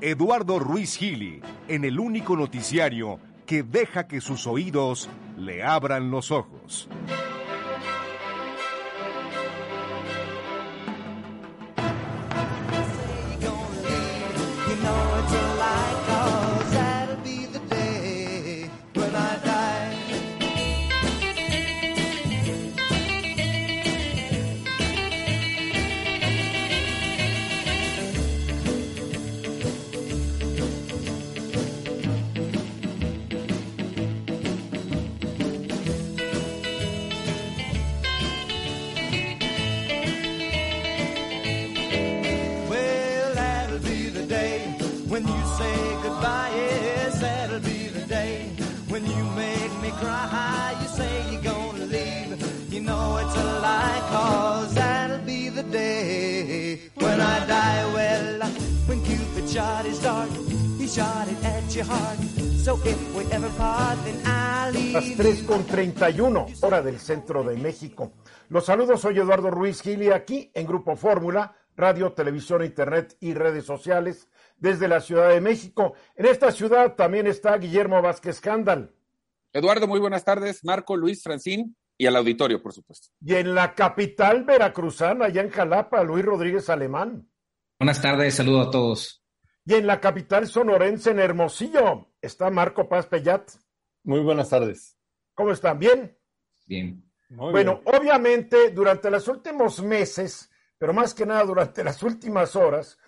Eduardo Ruiz Gili, en el único noticiario que deja que sus oídos le abran los ojos. 31, hora del centro de México. Los saludos, soy Eduardo Ruiz Gili, aquí en Grupo Fórmula, radio, televisión, internet y redes sociales desde la Ciudad de México. En esta ciudad también está Guillermo Vázquez Cándal. Eduardo, muy buenas tardes. Marco, Luis, Francín y al auditorio, por supuesto. Y en la capital veracruzana, allá en Jalapa, Luis Rodríguez Alemán. Buenas tardes, saludo a todos. Y en la capital sonorense, en Hermosillo, está Marco Paz Pellat. Muy buenas tardes. ¿Cómo están? ¿Bien? Bien. bueno, obviamente, durante los últimos meses, pero más que nada durante las últimas horas,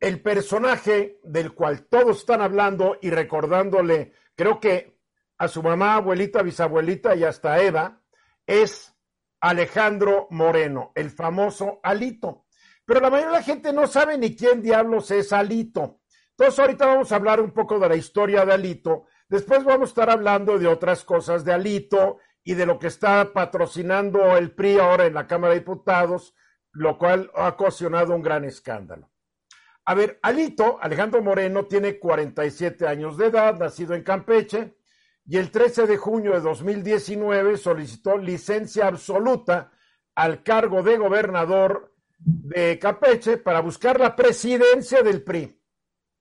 el personaje del cual todos están hablando y recordándole, creo que a su mamá, abuelita, bisabuelita y hasta Eva, es Alejandro Moreno, el famoso Alito. Pero la mayoría de la gente no sabe ni quién diablos es Alito. Entonces ahorita vamos a hablar un poco de la historia de Alito, después vamos a estar hablando de otras cosas de Alito y de lo que está patrocinando el PRI ahora en la Cámara de Diputados, lo cual ha ocasionado un gran escándalo. A ver, Alito, Alejandro Moreno, tiene 47 años de edad, nacido en Campeche, y el 13 de junio de 2019 solicitó licencia absoluta al cargo de gobernador de Campeche para buscar la presidencia del PRI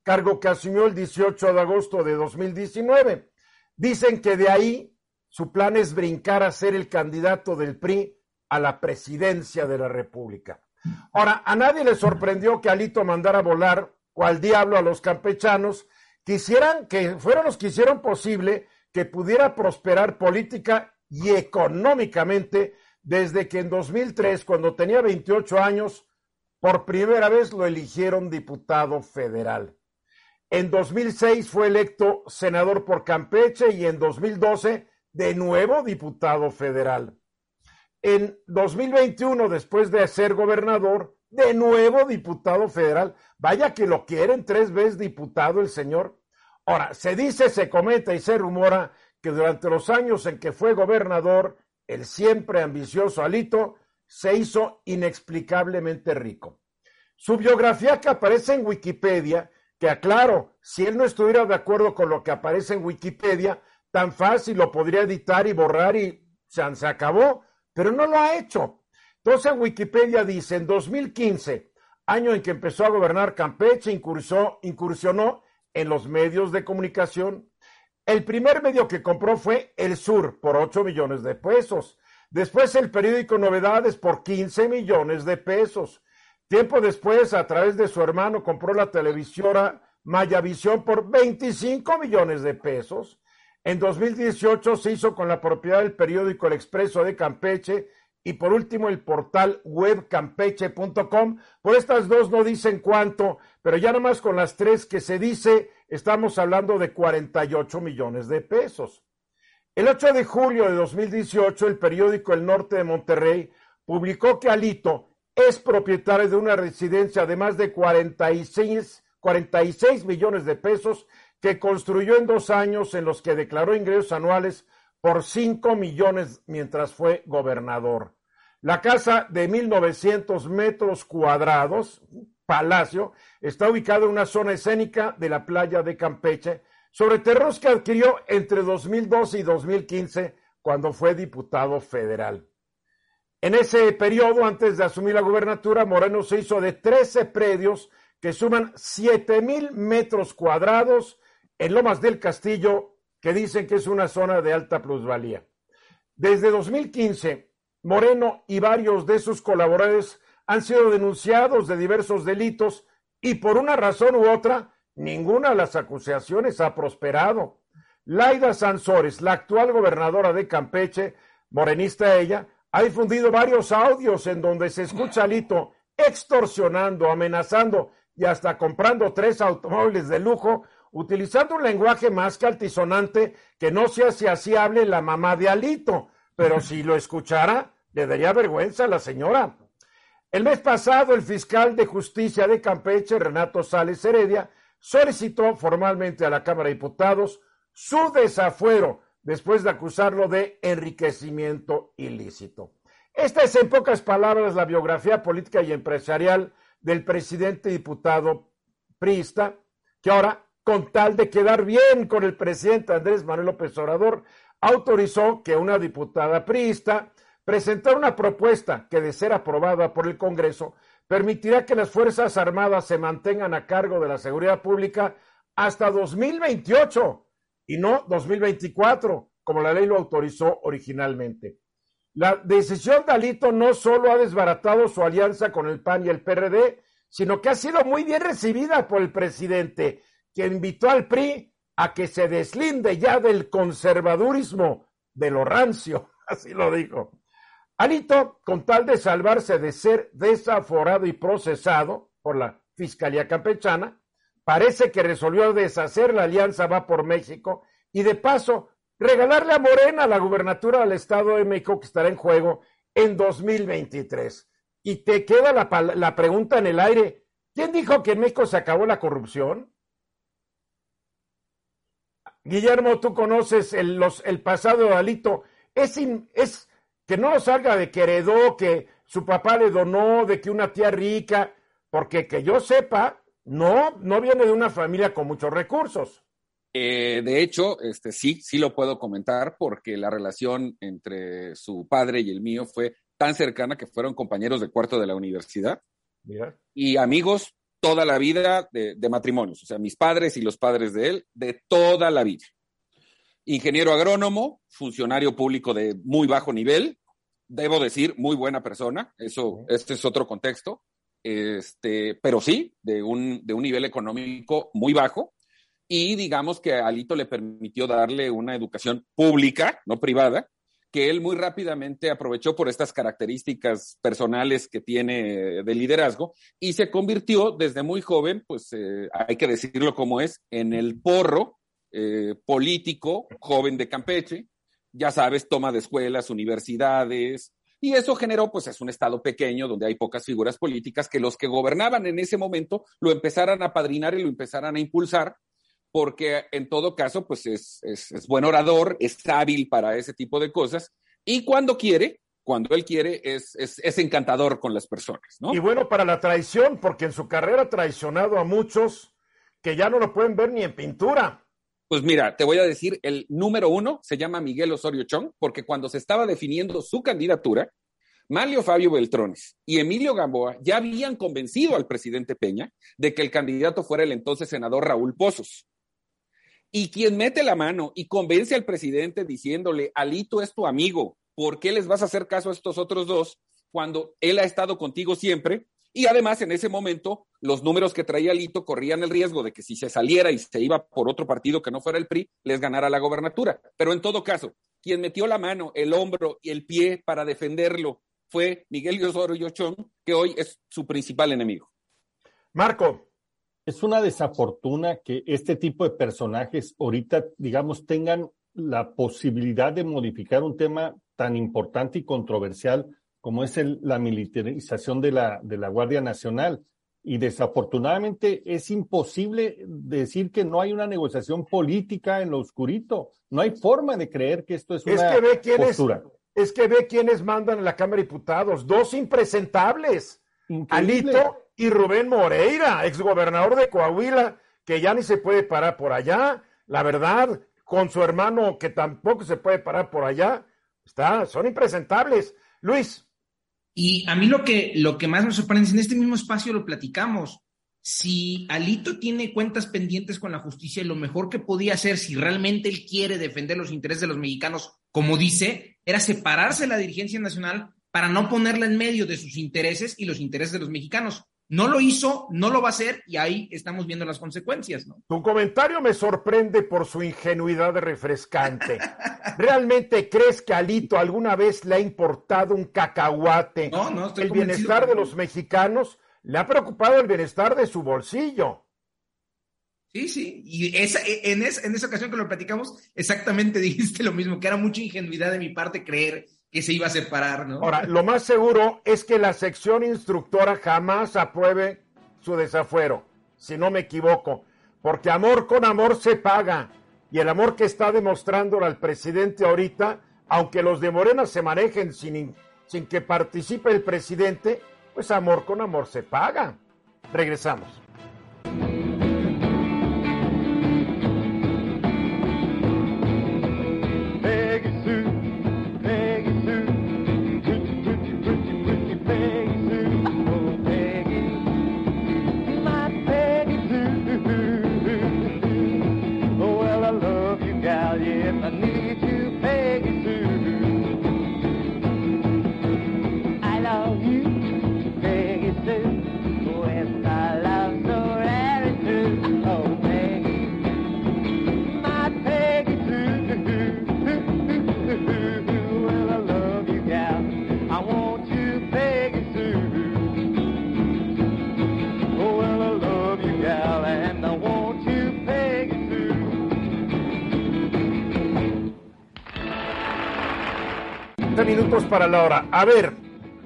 cargo que asumió el 18 de agosto de 2019. Dicen que de ahí su plan es brincar a ser el candidato del PRI a la presidencia de la República. Ahora, a nadie le sorprendió que Alito mandara volar cual diablo a los campechanos, quisieran que fueron los que hicieron posible que pudiera prosperar política y económicamente desde que en 2003, cuando tenía 28 años, por primera vez lo eligieron diputado federal. En 2006 fue electo senador por Campeche y en 2012 de nuevo diputado federal. En 2021, después de ser gobernador, de nuevo diputado federal. Vaya que lo quieren tres veces diputado el señor. Ahora, se dice, se comenta y se rumora que durante los años en que fue gobernador, el siempre ambicioso Alito se hizo inexplicablemente rico. Su biografía que aparece en Wikipedia que aclaro, si él no estuviera de acuerdo con lo que aparece en Wikipedia, tan fácil lo podría editar y borrar y se, se acabó, pero no lo ha hecho. Entonces Wikipedia dice, en 2015, año en que empezó a gobernar Campeche, incursó, incursionó en los medios de comunicación. El primer medio que compró fue El Sur por 8 millones de pesos. Después el periódico Novedades por 15 millones de pesos. Tiempo después, a través de su hermano, compró la televisora Mayavisión por 25 millones de pesos. En 2018 se hizo con la propiedad del periódico El Expreso de Campeche y por último el portal web campeche.com. Por estas dos no dicen cuánto, pero ya nomás con las tres que se dice, estamos hablando de 48 millones de pesos. El 8 de julio de 2018, el periódico El Norte de Monterrey publicó que Alito es propietario de una residencia de más de 46, 46 millones de pesos que construyó en dos años en los que declaró ingresos anuales por 5 millones mientras fue gobernador. La casa de 1.900 metros cuadrados, Palacio, está ubicada en una zona escénica de la playa de Campeche, sobre terrenos que adquirió entre 2012 y 2015 cuando fue diputado federal. En ese periodo, antes de asumir la gubernatura, Moreno se hizo de 13 predios que suman 7 mil metros cuadrados en Lomas del Castillo, que dicen que es una zona de alta plusvalía. Desde 2015, Moreno y varios de sus colaboradores han sido denunciados de diversos delitos y por una razón u otra, ninguna de las acusaciones ha prosperado. Laida Sansores, la actual gobernadora de Campeche, morenista ella, ha difundido varios audios en donde se escucha a Lito extorsionando, amenazando y hasta comprando tres automóviles de lujo, utilizando un lenguaje más que altisonante que no sé si así hable la mamá de Alito, pero si lo escuchara, le daría vergüenza a la señora. El mes pasado, el fiscal de justicia de Campeche, Renato Sales Heredia, solicitó formalmente a la Cámara de Diputados su desafuero después de acusarlo de enriquecimiento ilícito. Esta es, en pocas palabras, la biografía política y empresarial del presidente diputado priista, que ahora, con tal de quedar bien con el presidente Andrés Manuel López Obrador, autorizó que una diputada priista presentara una propuesta que, de ser aprobada por el Congreso, permitirá que las Fuerzas Armadas se mantengan a cargo de la seguridad pública hasta 2028 y no 2024, como la ley lo autorizó originalmente. La decisión de Alito no solo ha desbaratado su alianza con el PAN y el PRD, sino que ha sido muy bien recibida por el presidente, que invitó al PRI a que se deslinde ya del conservadurismo, de lo rancio, así lo dijo. Alito, con tal de salvarse de ser desaforado y procesado por la Fiscalía Campechana, parece que resolvió deshacer la alianza Va por México y de paso regalarle a Morena la gubernatura del Estado de México que estará en juego en 2023. Y te queda la, pregunta en el aire, ¿quién dijo que en México se acabó la corrupción? Guillermo, tú conoces el pasado de Alito. Es, es que no salga de que heredó, que su papá le donó, de que una tía rica, porque que yo sepa, no, no viene de una familia con muchos recursos. Eh, de hecho, este, sí, sí lo puedo comentar porque la relación entre su padre y el mío fue tan cercana que fueron compañeros de cuarto de la universidad y amigos toda la vida de, de, matrimonios, o sea, mis padres y los padres de él, de toda la vida. Ingeniero agrónomo, funcionario público de muy bajo nivel, debo decir, muy buena persona, eso, este es otro contexto, este, pero sí, de un, de un nivel económico muy bajo. Y digamos que Alito le permitió darle una educación pública, no privada, que él muy rápidamente aprovechó por estas características personales que tiene de liderazgo y se convirtió desde muy joven, pues eh, hay que decirlo como es, en el porro eh, político joven de Campeche. Ya sabes, toma de escuelas, universidades, y eso generó, pues es un estado pequeño donde hay pocas figuras políticas que los que gobernaban en ese momento lo empezaran a padrinar y lo empezaran a impulsar, porque en todo caso, pues es, es, buen orador, es hábil para ese tipo de cosas y cuando quiere, cuando él quiere, es, es, es, encantador con las personas, ¿no? Y bueno, para la traición, porque en su carrera ha traicionado a muchos que ya no lo pueden ver ni en pintura. Pues mira, te voy a decir, el número uno se llama Miguel Osorio Chong, porque cuando se estaba definiendo su candidatura, Manlio Fabio Beltrones y Emilio Gamboa ya habían convencido al presidente Peña de que el candidato fuera el entonces senador Raúl Pozos. Y quien mete la mano y convence al presidente diciéndole, Alito es tu amigo, ¿por qué les vas a hacer caso a estos otros dos cuando él ha estado contigo siempre? Y además, en ese momento, los números que traía Lito corrían el riesgo de que si se saliera y se iba por otro partido que no fuera el PRI, les ganara la gobernatura. Pero en todo caso, quien metió la mano, el hombro y el pie para defenderlo fue Miguel Osorio Chong, que hoy es su principal enemigo. Marco. Es una desafortuna que este tipo de personajes ahorita, digamos, tengan la posibilidad de modificar un tema tan importante y controversial como es el, la militarización de la, de la Guardia Nacional. Y desafortunadamente es imposible decir que no hay una negociación política en lo oscurito. No hay forma de creer que esto es, una que ve postura. Es, que ve quiénes mandan en la Cámara de Diputados. Dos impresentables. Increíble. Alito y Rubén Moreira, exgobernador de Coahuila, que ya ni se puede parar por allá. La verdad, con su hermano que tampoco se puede parar por allá. Está, son impresentables. Luis. Y a mí lo que, lo que más me sorprende es en este mismo espacio lo platicamos. si Alito tiene cuentas pendientes con la justicia lo mejor que podía hacer si realmente él quiere defender los intereses de los mexicanos, como dice, era separarse de la dirigencia nacional para no ponerla en medio de sus intereses y los intereses de los mexicanos. No lo hizo, no lo va a hacer y ahí estamos viendo las consecuencias, ¿no? Tu comentario me sorprende por su ingenuidad refrescante. ¿Realmente crees que Alito alguna vez le ha importado un cacahuate no, no, el bienestar de los mexicanos? Le ha preocupado el bienestar de su bolsillo. Sí, sí, y esa, en, esa, en esa ocasión que lo platicamos, exactamente dijiste lo mismo, que era mucha ingenuidad de mi parte creer que se iba a separar, ¿no? Ahora, lo más seguro es que la sección instructora jamás apruebe su desafuero, si no me equivoco, porque amor con amor se paga, y el amor que está demostrando al presidente ahorita, aunque los de Morena se manejen sin, sin que participe el presidente, pues amor con amor se paga. Regresamos. Para la hora. A ver,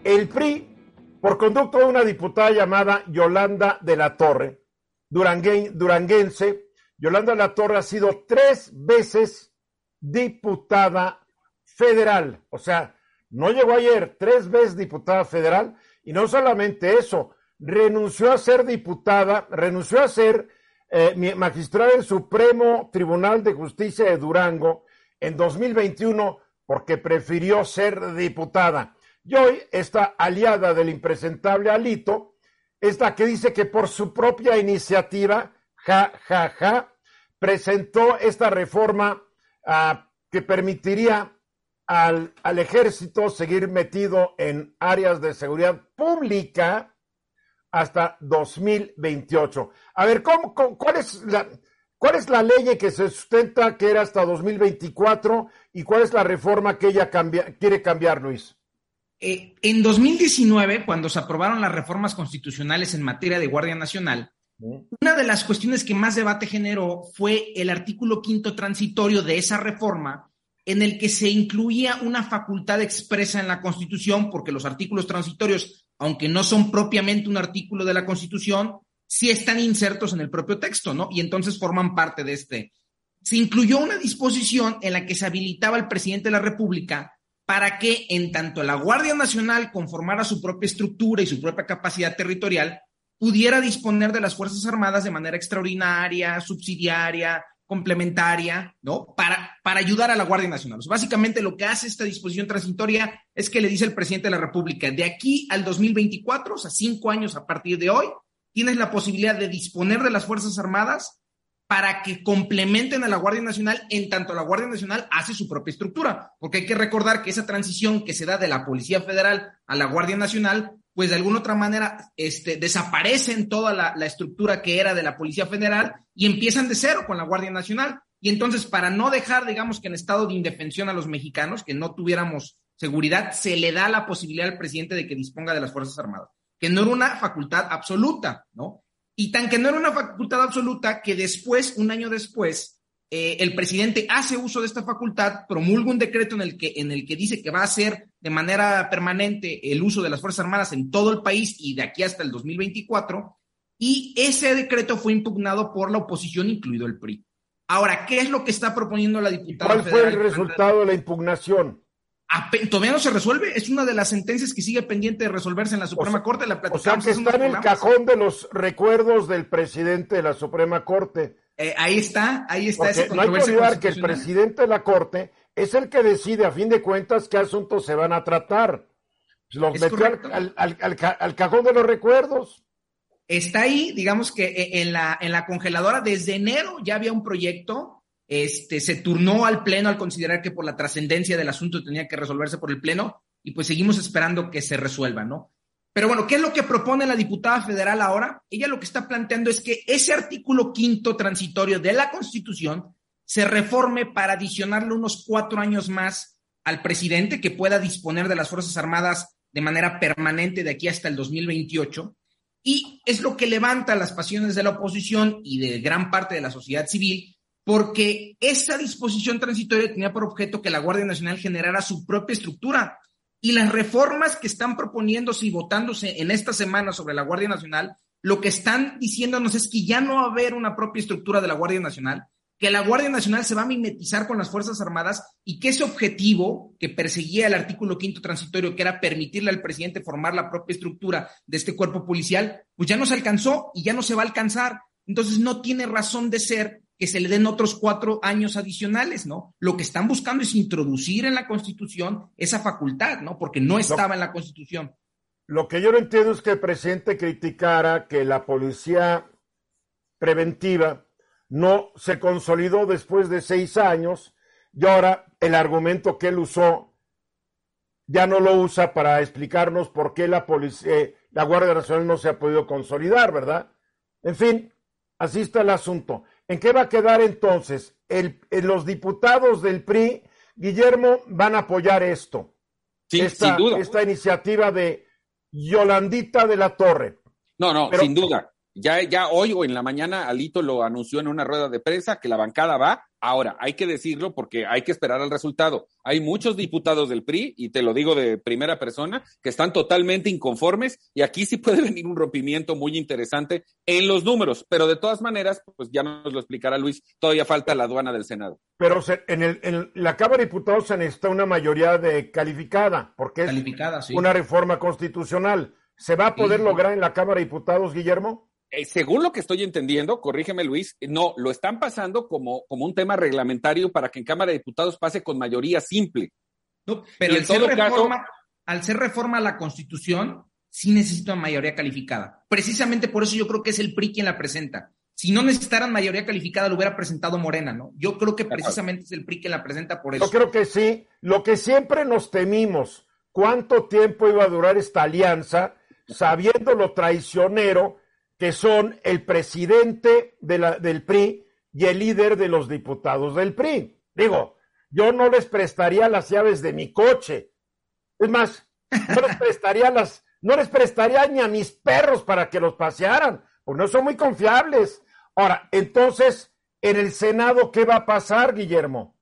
el PRI, por conducto de una diputada llamada Yolanda de la Torre, duranguense, Yolanda de la Torre ha sido tres veces diputada federal. O sea, no llegó ayer, tres veces diputada federal. Y no solamente eso, renunció a ser diputada, renunció a ser eh, magistrada del Supremo Tribunal de Justicia de Durango en 2021 porque prefirió ser diputada. Y hoy esta aliada del impresentable Alito es la que dice que por su propia iniciativa, ja, ja, ja, presentó esta reforma ah, que permitiría al, al, ejército seguir metido en áreas de seguridad pública hasta 2028. A ver, ¿cómo, cuál es la, ¿Cuál es la ley que se sustenta que era hasta 2024 y cuál es la reforma que ella quiere cambiar, Luis? Eh, en 2019, cuando se aprobaron las reformas constitucionales en materia de Guardia Nacional, una de las cuestiones que más debate generó fue el artículo quinto transitorio de esa reforma, en el que se incluía una facultad expresa en la Constitución, porque los artículos transitorios, aunque no son propiamente un artículo de la Constitución, sí están insertos en el propio texto, ¿no? Y entonces forman parte de este. Se incluyó una disposición en la que se habilitaba al presidente de la República para que, en tanto la Guardia Nacional conformara su propia estructura y su propia capacidad territorial, pudiera disponer de las Fuerzas Armadas de manera extraordinaria, subsidiaria, complementaria, ¿no? Para, para ayudar a la Guardia Nacional. básicamente lo que hace esta disposición transitoria es que le dice al presidente de la República, de aquí al 2024, o sea, cinco años a partir de hoy, tienes la posibilidad de disponer de las Fuerzas Armadas para que complementen a la Guardia Nacional en tanto la Guardia Nacional hace su propia estructura, porque hay que recordar que esa transición que se da de la Policía Federal a la Guardia Nacional, pues de alguna otra manera este, desaparecen toda la, la estructura que era de la Policía Federal y empiezan de cero con la Guardia Nacional. Y entonces, para no dejar, digamos que en estado de indefensión a los mexicanos, que no tuviéramos seguridad, se le da la posibilidad al presidente de que disponga de las Fuerzas Armadas que no era una facultad absoluta, ¿no? Y tan que no era una facultad absoluta que después, un año después, eh, el presidente hace uso de esta facultad, promulga un decreto en el, que, en el que dice que va a hacer de manera permanente el uso de las Fuerzas Armadas en todo el país y de aquí hasta el 2024, y ese decreto fue impugnado por la oposición, incluido el PRI. Ahora, ¿qué es lo que está proponiendo la diputada? ¿Cuál fue el resultado de la impugnación? Todavía no se resuelve, es una de las sentencias que sigue pendiente de resolverse en la Suprema Corte. La o sea, que está en el cajón de los recuerdos del presidente de la Suprema Corte. Eh, ahí está, ahí está. esa no hay que olvidar que el presidente de la Corte es el que decide, a fin de cuentas, qué asuntos se van a tratar. Los metió al, al, cajón de los recuerdos. está ahí, digamos que eh, en la, en la congeladora desde enero ya había un proyecto, este, se turnó al Pleno al considerar que por la trascendencia del asunto tenía que resolverse por el Pleno y pues seguimos esperando que se resuelva, ¿no? Pero bueno, ¿qué es lo que propone la diputada federal ahora? Ella lo que está planteando es que ese artículo quinto transitorio de la Constitución se reforme para adicionarle unos cuatro años más al presidente que pueda disponer de las Fuerzas Armadas de manera permanente de aquí hasta el 2028. Y es lo que levanta las pasiones de la oposición y de gran parte de la sociedad civil, porque esa disposición transitoria tenía por objeto que la Guardia Nacional generara su propia estructura. Y las reformas que están proponiéndose y votándose en esta semana sobre la Guardia Nacional, lo que están diciéndonos es que ya no va a haber una propia estructura de la Guardia Nacional, que la Guardia Nacional se va a mimetizar con las Fuerzas Armadas y que ese objetivo que perseguía el artículo quinto transitorio, que era permitirle al presidente formar la propia estructura de este cuerpo policial, pues ya no se alcanzó y ya no se va a alcanzar. Entonces no tiene razón de ser que se le den otros cuatro años adicionales, ¿no? Lo que están buscando es introducir en la Constitución esa facultad, ¿no? Porque no estaba en la Constitución. Lo que yo no entiendo es que el presidente criticara que la policía preventiva no se consolidó después de seis años y ahora el argumento que él usó ya no lo usa para explicarnos por qué la policía, la Guardia Nacional no se ha podido consolidar, ¿verdad? En fin, así está el asunto. ¿En qué va a quedar entonces? El, los diputados del PRI, Guillermo, van a apoyar esto. Sí, sin duda. Esta iniciativa de Yolandita de la Torre. No, no, sin duda. Ya, ya hoy o en la mañana Alito lo anunció en una rueda de prensa que la bancada va. Ahora, hay que decirlo porque hay que esperar al resultado. Hay muchos diputados del PRI, y te lo digo de primera persona, que están totalmente inconformes y aquí sí puede venir un rompimiento muy interesante en los números, pero de todas maneras, pues ya nos lo explicará Luis, todavía falta la aduana del Senado. Pero en, el, en la Cámara de Diputados se necesita una mayoría de calificada, porque es una reforma constitucional. ¿Se va a poder lograr en la Cámara de Diputados, Guillermo? Eh, según lo que estoy entendiendo, corrígeme Luis, no, lo están pasando como, como un tema reglamentario para que en Cámara de Diputados pase con mayoría simple. No, pero en todo reforma, caso, al ser reforma a la Constitución, sí necesita mayoría calificada. Precisamente por eso yo creo que es el PRI quien la presenta. Si no necesitaran mayoría calificada, lo hubiera presentado Morena, ¿no? Yo creo que precisamente es el PRI quien la presenta por eso. Yo creo que sí. Lo que siempre nos temimos, cuánto tiempo iba a durar esta alianza, sabiendo lo traicionero que son el presidente del PRI y el líder de los diputados del PRI. Digo, yo no les prestaría las llaves de mi coche. Es más, no les prestaría las, no les prestaría ni a mis perros para que los pasearan, porque no son muy confiables. Ahora, entonces, en el Senado, ¿qué va a pasar, Guillermo?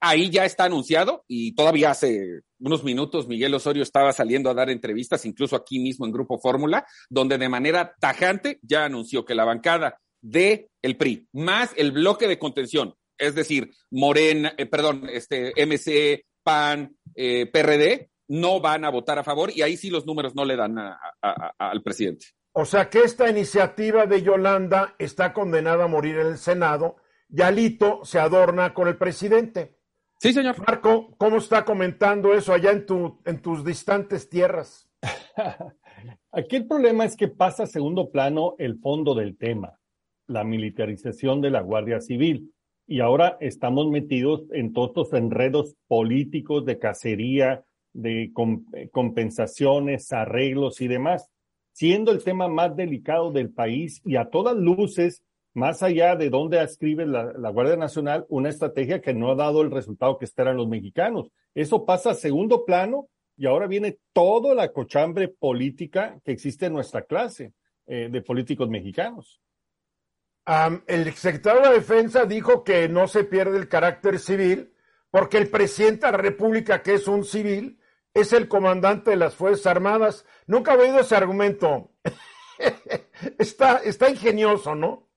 Ahí ya está anunciado y todavía hace unos minutos Miguel Osorio estaba saliendo a dar entrevistas, incluso aquí mismo en Grupo Fórmula, donde de manera tajante ya anunció que la bancada de el PRI más el bloque de contención, es decir, Morena, eh, perdón, este MC, PAN, eh, PRD, no van a votar a favor y ahí sí los números no le dan al presidente. O sea que esta iniciativa de Yolanda está condenada a morir en el Senado y Alito se adorna con el presidente. Sí, señor. Marco, ¿cómo está comentando eso allá en, tu, en tus distantes tierras? Aquí el problema es que pasa a segundo plano el fondo del tema, la militarización de la Guardia Civil. Y ahora estamos metidos en todos estos enredos políticos de cacería, de eh, compensaciones, arreglos y demás, siendo el tema más delicado del país y a todas luces más allá de dónde escribe la, Guardia Nacional, una estrategia que no ha dado el resultado que esperan los mexicanos. Eso pasa a segundo plano y ahora viene toda la cochambre política que existe en nuestra clase eh, de políticos mexicanos. el secretario de la Defensa dijo que no se pierde el carácter civil porque el presidente de la República, que es un civil, es el comandante de las Fuerzas Armadas. Nunca he oído ese argumento. está, está ingenioso, ¿no?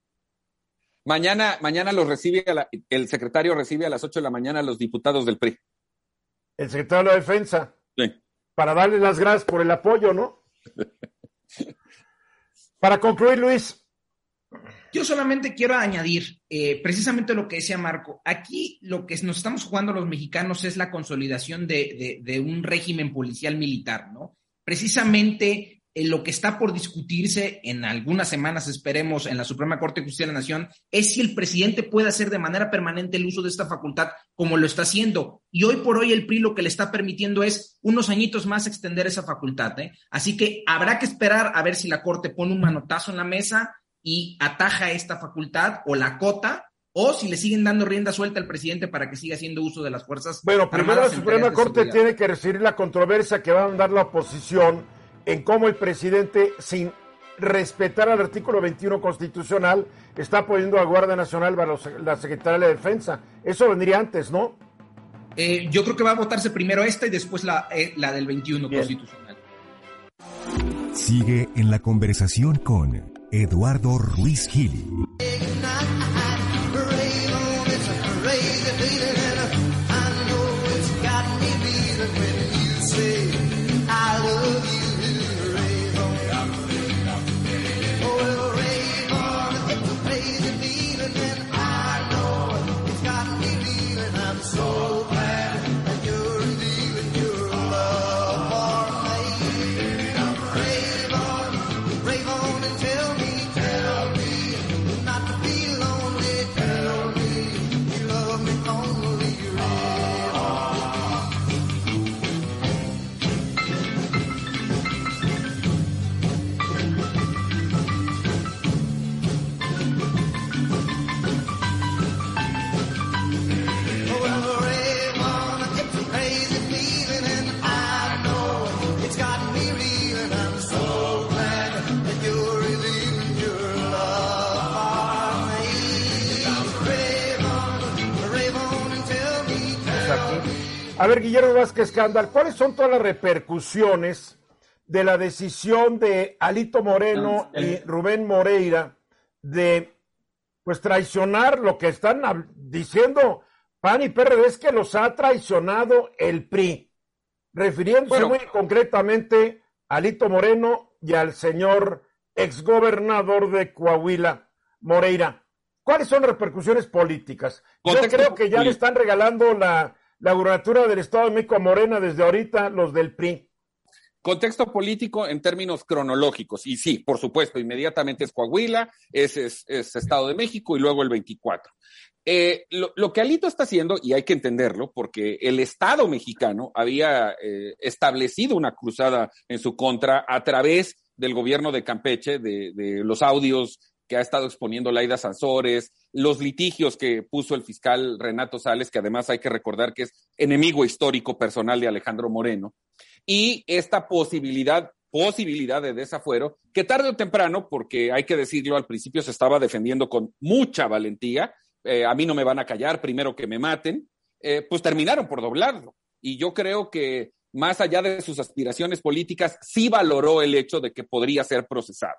Mañana, mañana los recibe el secretario recibe a las 8 de la mañana a los diputados del PRI. El secretario de la Defensa. Sí. Para darle las gracias por el apoyo, ¿no? Para concluir, Luis. Yo solamente quiero añadir eh, precisamente lo que decía Marco. Aquí lo que nos estamos jugando los mexicanos es la consolidación de, de un régimen policial militar, ¿no? Precisamente lo que está por discutirse en algunas semanas, esperemos, en la Suprema Corte de Justicia de la Nación, es si el presidente puede hacer de manera permanente el uso de esta facultad como lo está haciendo. Y hoy por hoy el PRI lo que le está permitiendo es unos añitos más extender esa facultad. ¿eh? Así que habrá que esperar a ver si la Corte pone un manotazo en la mesa y ataja esta facultad o la cota o si le siguen dando rienda suelta al presidente para que siga haciendo uso de las fuerzas. Bueno, primero la Suprema Corte tiene que recibir la controversia que va a dar la oposición en cómo el presidente, sin respetar al artículo 21 constitucional, está poniendo a Guardia Nacional para la Secretaría de Defensa. Eso vendría antes, ¿no? Eh, yo creo que va a votarse primero esta y después la, eh, la del 21 constitucional. Sigue en la conversación con Eduardo Ruiz Gili. A ver, Guillermo Vázquez Candal, ¿cuáles son todas las repercusiones de la decisión de Alito Moreno y Rubén Moreira de pues traicionar lo que están diciendo PAN y PRD es que los ha traicionado el PRI, refiriéndose muy concretamente a Alito Moreno y al señor exgobernador de Coahuila, Moreira. ¿Cuáles son las repercusiones políticas? Yo creo que ya le están regalando la la gubernatura del Estado de México a Morena desde ahorita los del PRI. Contexto político en términos cronológicos. Y sí, por supuesto, inmediatamente es Coahuila, es, Estado de México y luego el 24. Eh, lo, que Alito está haciendo, y hay que entenderlo, porque el Estado mexicano había eh, establecido una cruzada en su contra a través del gobierno de Campeche, de, de los audios que ha estado exponiendo Laida Sansores, los litigios que puso el fiscal Renato Sales, que además hay que recordar que es enemigo histórico personal de Alejandro Moreno, y esta posibilidad posibilidad de desafuero, que tarde o temprano, porque hay que decirlo, al principio se estaba defendiendo con mucha valentía, eh, a mí no me van a callar, primero que me maten, eh, pues terminaron por doblarlo. Y yo creo que más allá de sus aspiraciones políticas, sí valoró el hecho de que podría ser procesado.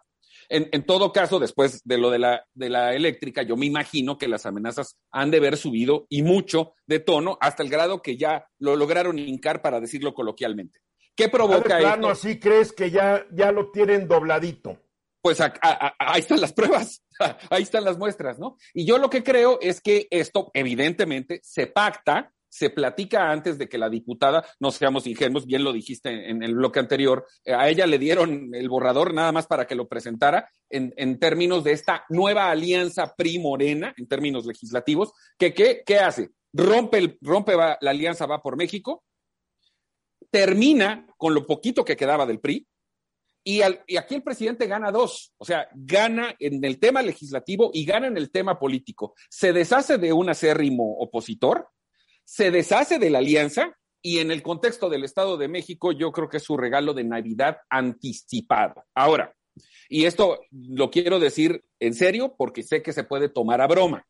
En, todo caso, después de lo de la, de la eléctrica, yo me imagino que las amenazas han de haber subido y mucho de tono hasta el grado que ya lo lograron hincar, para decirlo coloquialmente. ¿Qué provoca de plano, así crees que ya, ya lo tienen dobladito? Pues ahí están las pruebas, ahí están las muestras, ¿no? Y yo lo que creo es que esto, evidentemente, se pacta se platica antes de que la diputada, no seamos ingenuos, bien lo dijiste en el bloque anterior, eh, a ella le dieron el borrador nada más para que lo presentara en, en términos de esta nueva alianza PRI-Morena, en términos legislativos, que ¿qué, hace? Rompe, el, rompe la alianza Va por México, termina con lo poquito que quedaba del PRI, y, y, aquí el presidente gana dos, o sea, gana en el tema legislativo y gana en el tema político. Se deshace de un acérrimo opositor, se deshace de la alianza y en el contexto del Estado de México yo creo que es su regalo de Navidad anticipado. Ahora, y esto lo quiero decir en serio porque sé que se puede tomar a broma.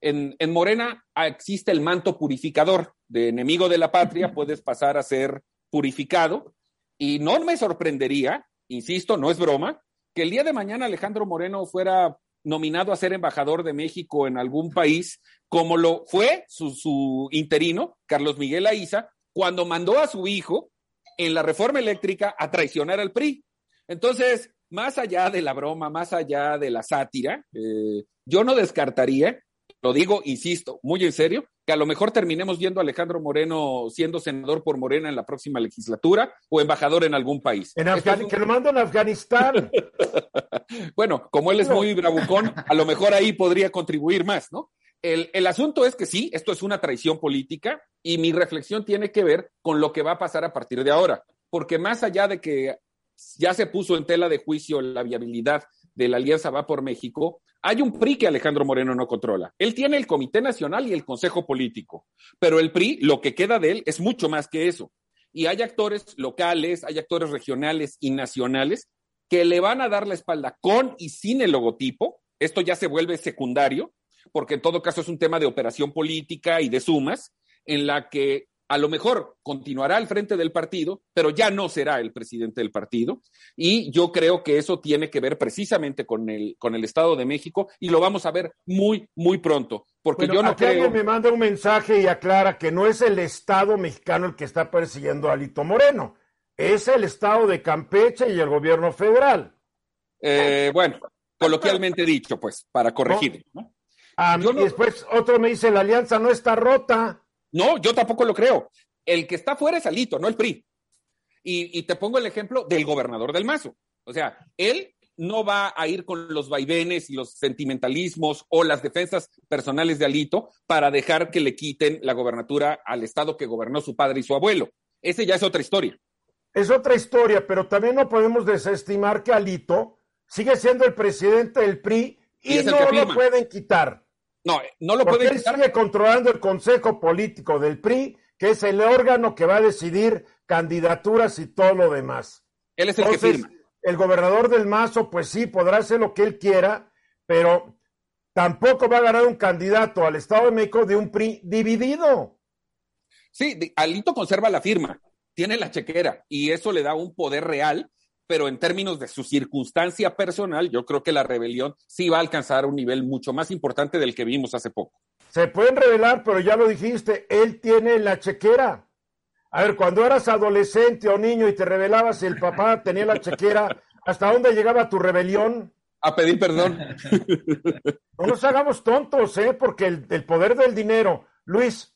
En, en, Morena existe el manto purificador. De enemigo de la patria puedes pasar a ser purificado. Y no me sorprendería, insisto, no es broma, que el día de mañana Alejandro Moreno fuera nominado a ser embajador de México en algún país, como lo fue su, interino, Carlos Miguel Aiza, cuando mandó a su hijo en la reforma eléctrica a traicionar al PRI. Entonces, más allá de la broma, más allá de la sátira, eh, yo no descartaría lo digo, insisto, muy en serio, que a lo mejor terminemos viendo a Alejandro Moreno siendo senador por Morena en la próxima legislatura o embajador en algún país. En Que lo manden a Afganistán. bueno, como él es muy bravucón, a lo mejor ahí podría contribuir más, ¿no? El, el, asunto es que sí, esto es una traición política y mi reflexión tiene que ver con lo que va a pasar a partir de ahora, porque más allá de que ya se puso en tela de juicio la viabilidad de la Alianza Va por México, hay un PRI que Alejandro Moreno no controla. Él tiene el Comité Nacional y el Consejo Político, pero el PRI, lo que queda de él es mucho más que eso. Y hay actores locales, hay actores regionales y nacionales que le van a dar la espalda con y sin el logotipo. Esto ya se vuelve secundario, porque en todo caso es un tema de operación política y de sumas, en la que a lo mejor continuará al frente del partido, pero ya no será el presidente del partido. Y yo creo que eso tiene que ver precisamente con el, con el Estado de México y lo vamos a ver muy, muy pronto. Porque yo no creo. Alguien me manda un mensaje y aclara que no es el Estado mexicano el que está persiguiendo a Alito Moreno, es el Estado de Campeche y el gobierno federal. Eh, bueno, coloquialmente dicho, pues, para corregir. Ah, y después otro me dice, la alianza no está rota. No, yo tampoco lo creo. El que está fuera es Alito, no el PRI. Y, te pongo el ejemplo del gobernador del Mazo. O sea, él no va a ir con los vaivenes y los sentimentalismos o las defensas personales de Alito para dejar que le quiten la gobernatura al estado que gobernó su padre y su abuelo. Ese ya es otra historia. Es otra historia, pero también no podemos desestimar que Alito sigue siendo el presidente del PRI y, no lo pueden quitar. No, no lo puede él sigue controlando el Consejo Político del PRI, que es el órgano que va a decidir candidaturas y todo lo demás. Él es el que firma. El gobernador del Mazo, pues sí, podrá hacer lo que él quiera, pero tampoco va a ganar un candidato al Estado de México de un PRI dividido. Sí, Alito conserva la firma, tiene la chequera y eso le da un poder real pero en términos de su circunstancia personal, yo creo que la rebelión sí va a alcanzar un nivel mucho más importante del que vimos hace poco. Se pueden revelar, pero ya lo dijiste, él tiene la chequera. A ver, cuando eras adolescente o niño y te revelabas si el papá tenía la chequera, ¿hasta dónde llegaba tu rebelión? A pedir perdón. No nos hagamos tontos, ¿eh? Porque el, el poder del dinero. Luis.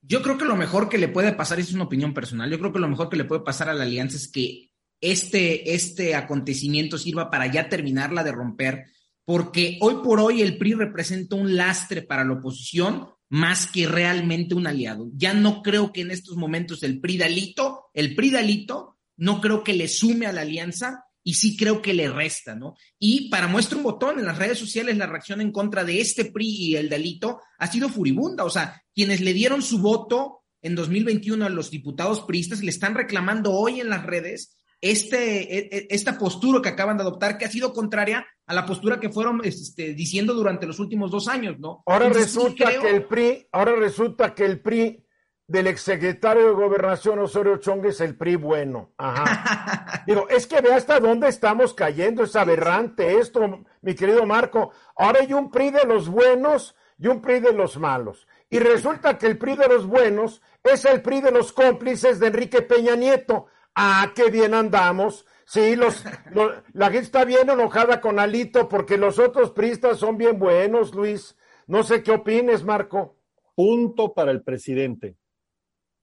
Yo creo que lo mejor que le puede pasar, y es una opinión personal, yo creo que lo mejor que le puede pasar a la alianza es que este, este acontecimiento sirva para ya terminarla de romper, porque hoy por hoy el PRI representa un lastre para la oposición más que realmente un aliado. Ya no creo que en estos momentos el PRI Dalito, el PRI Dalito, no creo que le sume a la alianza y sí creo que le resta, ¿no? Y para muestra un botón, en las redes sociales la reacción en contra de este PRI y el Dalito ha sido furibunda, o sea, quienes le dieron su voto en 2021 a los diputados priistas le están reclamando hoy en las redes este, e, e, esta postura que acaban de adoptar, que ha sido contraria a la postura que fueron este, diciendo durante los últimos dos años, ¿no? Ahora resulta que el PRI, ahora resulta que el PRI del exsecretario de Gobernación Osorio Chong es el PRI bueno. Ajá. Digo, es que ve hasta dónde estamos cayendo, es aberrante esto, mi querido Marco. Ahora hay un PRI de los buenos y un PRI de los malos. Y resulta que el PRI de los buenos es el PRI de los cómplices de Enrique Peña Nieto Ah, qué bien andamos. Sí, los, la gente está bien enojada con Alito porque los otros pristas son bien buenos, Luis. No sé qué opines, Marco. Punto para el presidente.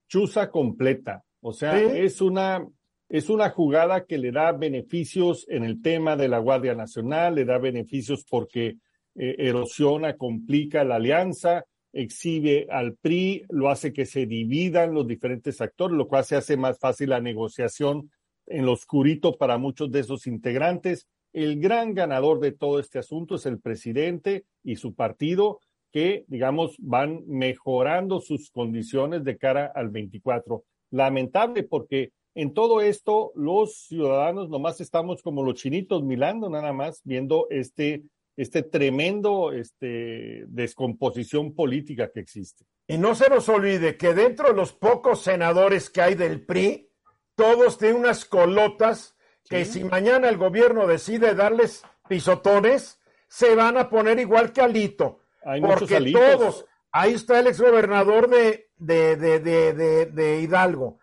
Chuza completa. O sea, es una es una jugada que le da beneficios en el tema de la Guardia Nacional, le da beneficios porque eh, erosiona, complica la alianza, exhibe al PRI, lo hace que se dividan los diferentes actores, lo cual se hace más fácil la negociación en lo oscurito para muchos de esos integrantes. El gran ganador de todo este asunto es el presidente y su partido, que, digamos, van mejorando sus condiciones de cara al 24. Lamentable porque en todo esto los ciudadanos nomás estamos como los chinitos milando nada más viendo este este tremendo este, descomposición política que existe. Y no se nos olvide que dentro de los pocos senadores que hay del PRI, todos tienen unas colotas que si mañana el gobierno decide darles pisotones, se van a poner igual que Alito. Hay porque todos, ahí está el exgobernador de, de, de, de, Hidalgo,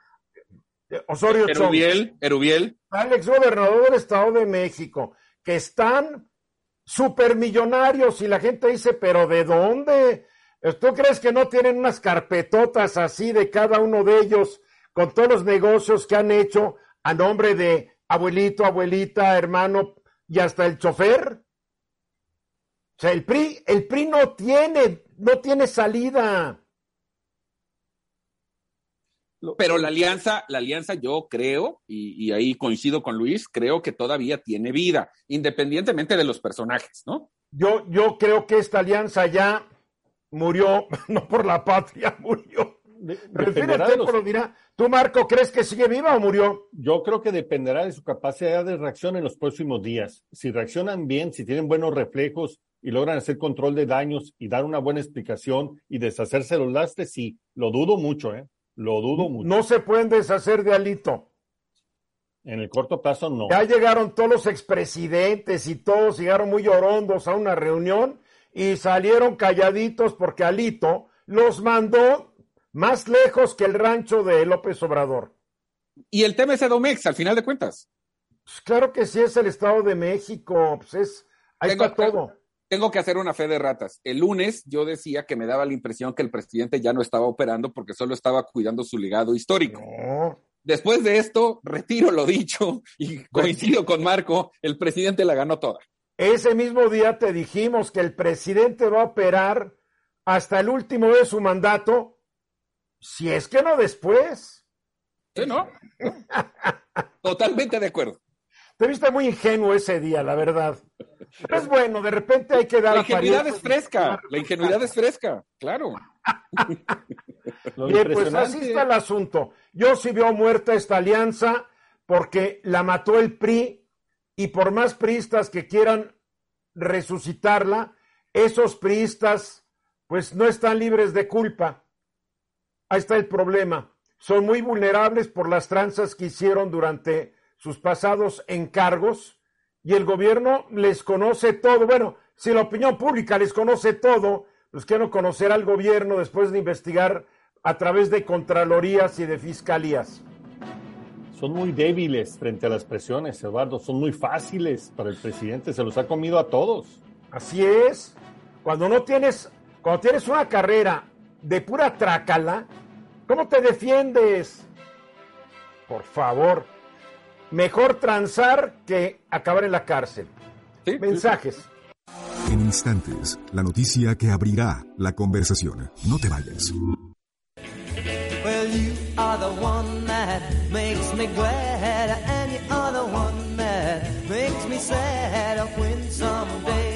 Osorio Erubiel, Erubiel. Está el exgobernador del Estado de México, que están supermillonarios y la gente dice, pero ¿de dónde? ¿Tú crees que no tienen unas carpetotas así de cada uno de ellos con todos los negocios que han hecho a nombre de abuelito, abuelita, hermano y hasta el chofer? O sea, el PRI, el PRI no tiene, no tiene salida. Pero la alianza, la alianza yo creo, y, ahí coincido con Luis, creo que todavía tiene vida, independientemente de los personajes, ¿no? Yo, yo creo que esta alianza ya murió, no por la patria, murió. lo dirá. ¿Tú, Marco, crees que sigue viva o murió? Yo creo que dependerá de su capacidad de reacción en los próximos días. Si reaccionan bien, si tienen buenos reflejos y logran hacer control de daños y dar una buena explicación y deshacerse los lastres, sí, lo dudo mucho, ¿eh? Lo dudo mucho. No se pueden deshacer de Alito. En el corto plazo no. Ya llegaron todos los expresidentes y todos llegaron muy orondos a una reunión y salieron calladitos porque Alito los mandó más lejos que el rancho de López Obrador. Y el tema es Edomex, al final de cuentas. Pues claro que sí es el Estado de México, pues es, ahí está todo tengo que hacer una fe de ratas. El lunes yo decía que me daba la impresión que el presidente ya no estaba operando porque solo estaba cuidando su legado histórico. Después de esto, retiro lo dicho y coincido con Marco, el presidente la ganó toda. Ese mismo día te dijimos que el presidente va a operar hasta el último de su mandato, si es que no después. Sí, ¿no? Totalmente de acuerdo. Te viste muy ingenuo ese día, la verdad. Pero es bueno, de repente hay que dar. La ingenuidad es fresca, la ingenuidad es fresca, claro. Bien, pues así está el asunto. Yo sí veo muerta esta alianza porque la mató el PRI y por más priistas que quieran resucitarla, esos priistas pues no están libres de culpa. Ahí está el problema. Son muy vulnerables por las tranzas que hicieron durante sus pasados encargos y el gobierno les conoce todo. Bueno, si la opinión pública les conoce todo, pues que no conocer al gobierno después de investigar a través de contralorías y de fiscalías. Son muy débiles frente a las presiones, Eduardo, son muy fáciles para el presidente, se los ha comido a todos. Así es. Cuando no tienes, cuando tienes una carrera de pura trácala, ¿cómo te defiendes? Por favor. Mejor transar que acabar en la cárcel. Mensajes. En instantes, la noticia que abrirá la conversación. No te vayas. Well, you are the one that makes me glad, and you are the one that makes me sad. When someday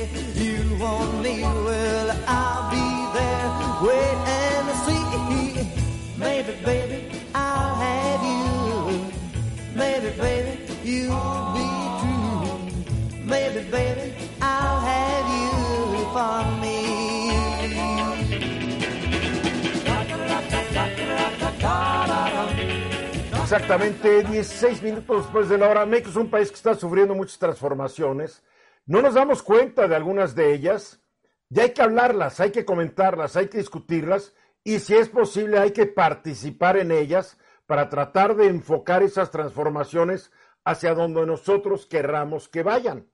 Exactamente 16 minutos después de la hora. México es un país que está sufriendo muchas transformaciones. No nos damos cuenta de algunas de ellas. Ya hay que hablarlas, hay que comentarlas, hay que discutirlas y si es posible hay que participar en ellas para tratar de enfocar esas transformaciones hacia donde nosotros querramos que vayan.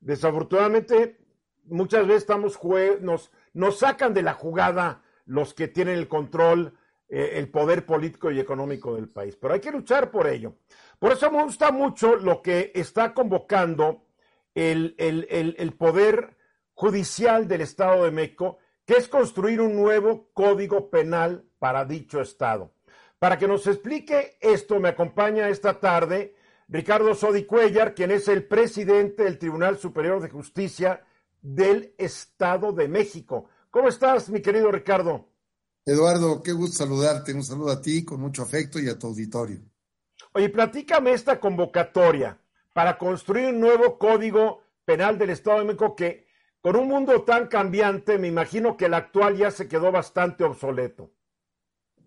Desafortunadamente, muchas veces estamos nos, nos sacan de la jugada los que tienen el control, eh, el poder político y económico del país. Pero hay que luchar por ello. Por eso me gusta mucho lo que está convocando el, el poder judicial del Estado de México, que es construir un nuevo código penal para dicho Estado. Para que nos explique esto, me acompaña esta tarde Ricardo Sodi Cuellar, quien es el presidente del Tribunal Superior de Justicia del Estado de México. ¿Cómo estás, mi querido Ricardo? Eduardo, qué gusto saludarte. Un saludo a ti con mucho afecto y a tu auditorio. Oye, platícame esta convocatoria para construir un nuevo código penal del Estado de México que con un mundo tan cambiante, me imagino que el actual ya se quedó bastante obsoleto.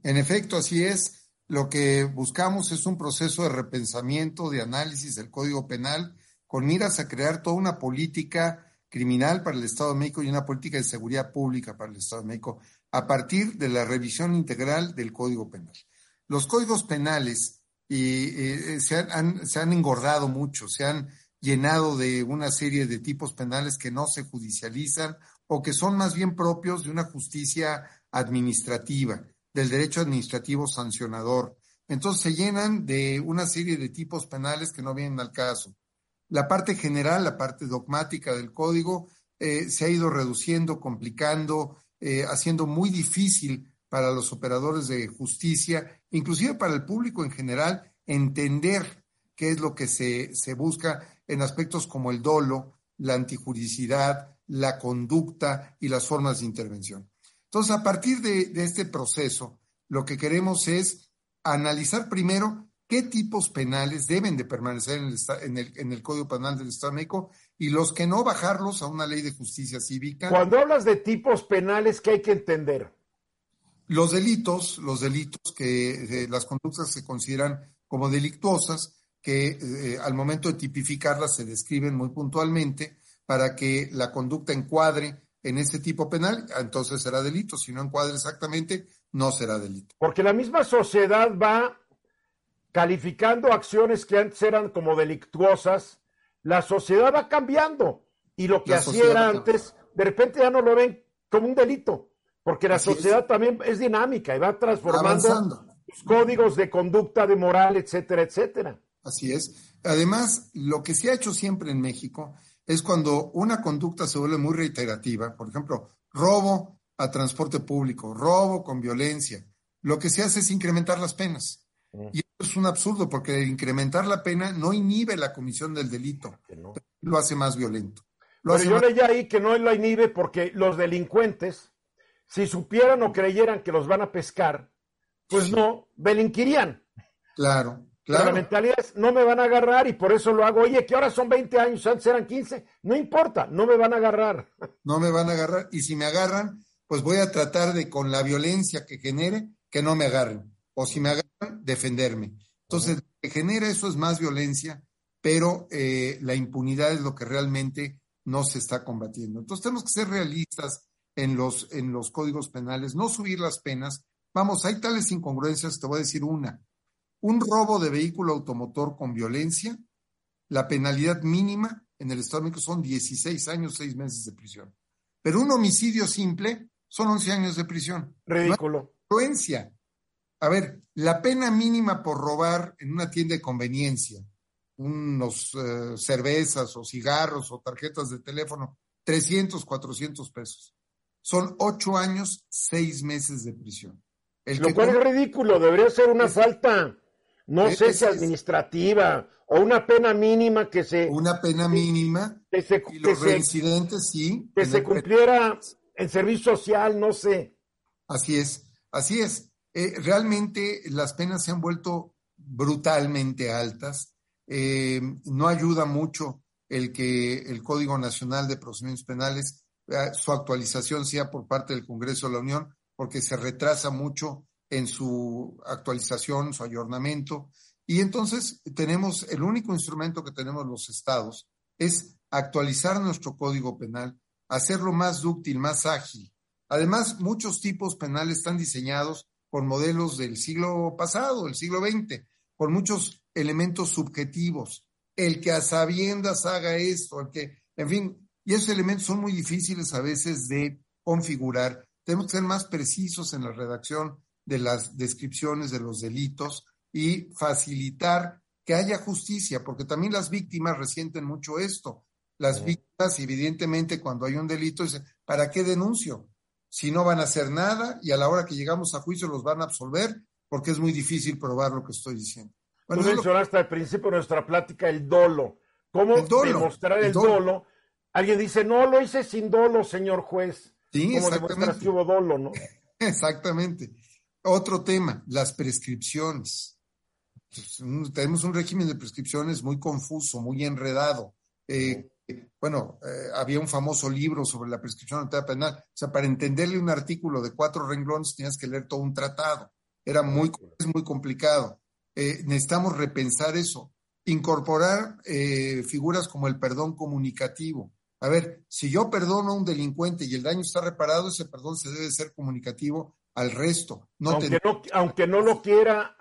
En efecto, así es. Lo que buscamos es un proceso de repensamiento, de análisis del Código Penal, con miras a crear toda una política criminal para el Estado de México y una política de seguridad pública para el Estado de México, a partir de la revisión integral del Código Penal. Los códigos penales y, eh, se, han, engordado mucho, se han llenado de una serie de tipos penales que no se judicializan o que son más bien propios de una justicia administrativa, del derecho administrativo sancionador. Entonces se llenan de una serie de tipos penales que no vienen al caso. La parte general, la parte dogmática del código, eh, se ha ido reduciendo, complicando, eh, haciendo muy difícil para los operadores de justicia, inclusive para el público en general, entender qué es lo que se, busca en aspectos como el dolo, la antijuricidad, la conducta y las formas de intervención. Entonces, a partir de, este proceso, lo que queremos es analizar primero qué tipos penales deben de permanecer en el, en el, Código Penal del Estado de México y los que no bajarlos a una ley de justicia cívica. Cuando hablas de tipos penales, ¿qué hay que entender? Los delitos, los delitos que las conductas se consideran como delictuosas, que eh, al momento de tipificarlas se describen muy puntualmente para que la conducta encuadre en ese tipo penal, entonces será delito. Si no encuadra exactamente, no será delito. Porque la misma sociedad va calificando acciones que antes eran como delictuosas, la sociedad va cambiando y lo que hacía era antes, de repente ya no lo ven como un delito, porque la sociedad también es dinámica y va transformando los códigos de conducta, de moral, etcétera, etcétera. Así es. Además, lo que se ha hecho siempre en México es cuando una conducta se vuelve muy reiterativa, por ejemplo, robo a transporte público, robo con violencia, lo que se hace es incrementar las penas. Mm. Y eso es un absurdo porque incrementar la pena no inhibe la comisión del delito, lo hace más violento. Pero yo leí ahí que no lo inhibe porque los delincuentes, si supieran o creyeran que los van a pescar, pues no, delinquirían. Claro. La mentalidad es, no me van a agarrar y por eso lo hago. Oye, que ahora son 20 años, antes eran 15. No importa, no me van a agarrar. No me van a agarrar. Y si me agarran, pues voy a tratar de, con la violencia que genere, que no me agarren. O si me agarran, defenderme. Entonces, lo que genera eso es más violencia, pero eh, la impunidad es lo que realmente no se está combatiendo. Entonces, tenemos que ser realistas en los, en los códigos penales, no subir las penas. Vamos, hay tales incongruencias, te voy a decir una un robo de vehículo automotor con violencia, la penalidad mínima en el Estado de México son 16 años, 6 meses de prisión. Pero un homicidio simple son 11 años de prisión. Ridículo. influencia. A ver, la pena mínima por robar en una tienda de conveniencia, unos eh, cervezas o cigarros o tarjetas de teléfono, 300, 400 pesos. Son 8 años, 6 meses de prisión. Lo cual es ridículo, debería ser una falta no sé si administrativa o una pena mínima que se... Una pena mínima. Que se, y los reincidentes, sí. Que se cumpliera en servicio social, no sé. Así es, así es. Eh, realmente las penas se han vuelto brutalmente altas. Eh, no ayuda mucho el que el Código Nacional de Procedimientos Penales, eh, su actualización sea por parte del Congreso de la Unión, porque se retrasa mucho en su actualización, su ayornamiento. Y entonces tenemos, el único instrumento que tenemos los estados es actualizar nuestro código penal, hacerlo más dúctil, más ágil. Además, muchos tipos penales están diseñados con modelos del siglo pasado, del siglo XX, con muchos elementos subjetivos. El que a sabiendas haga esto, el que, en fin, y esos elementos son muy difíciles a veces de configurar. Tenemos que ser más precisos en la redacción de las descripciones de los delitos y facilitar que haya justicia, porque también las víctimas resienten mucho esto. Las víctimas, evidentemente, cuando hay un delito, dicen, ¿para qué denuncio? Si no van a hacer nada y a la hora que llegamos a juicio los van a absolver, porque es muy difícil probar lo que estoy diciendo. Bueno, Tú mencionaste al principio de nuestra plática el dolo. ¿Cómo demostrar el, dolo? Alguien dice, no, lo hice sin dolo, señor juez. Sí, ¿Cómo exactamente. que hubo dolo, no? exactamente. Otro tema, las prescripciones. Pues, tenemos un régimen de prescripciones muy confuso, muy enredado. Eh, bueno, eh, había un famoso libro sobre la prescripción en penal. O sea, para entenderle un artículo de cuatro renglones tenías que leer todo un tratado. Era muy, es muy complicado. Eh, necesitamos repensar eso. Incorporar figuras como el perdón comunicativo. A ver, si yo perdono a un delincuente y el daño está reparado, ese perdón se debe ser comunicativo al resto. aunque, no, aunque no lo quiera,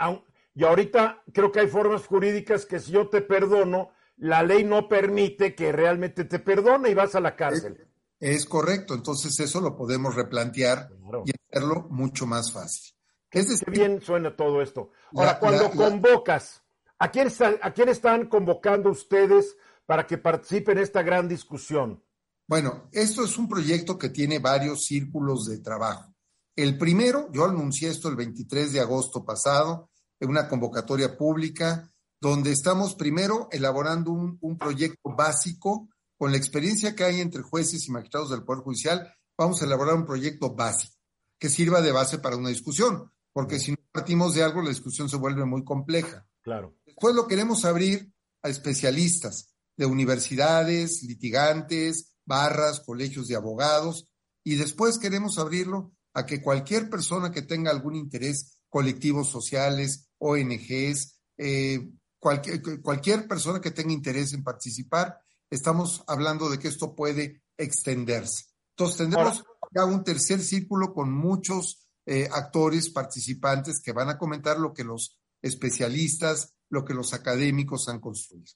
y ahorita creo que hay formas jurídicas que si yo te perdono, la ley no permite que realmente te perdone y vas a la cárcel. Es, correcto, entonces eso lo podemos replantear y hacerlo mucho más fácil. Es bien suena todo esto. Ahora, cuando convocas, ¿a quién, ¿a quién están convocando ustedes para que participen en esta gran discusión? Bueno, esto es un proyecto que tiene varios círculos de trabajo. El primero, yo anuncié esto el 23 de agosto pasado, en una convocatoria pública, donde estamos primero elaborando un, proyecto básico con la experiencia que hay entre jueces y magistrados del Poder Judicial. Vamos a elaborar un proyecto básico que sirva de base para una discusión, porque si no partimos de algo, la discusión se vuelve muy compleja. Claro. Después lo queremos abrir a especialistas de universidades, litigantes, barras, colegios de abogados, y después queremos abrirlo a que cualquier persona que tenga algún interés, colectivos sociales, ONGs, eh, cualquier, cualquier persona que tenga interés en participar, estamos hablando de que esto puede extenderse. Entonces tendremos acá un tercer círculo con muchos eh, actores participantes que van a comentar lo que los especialistas, lo que los académicos han construido.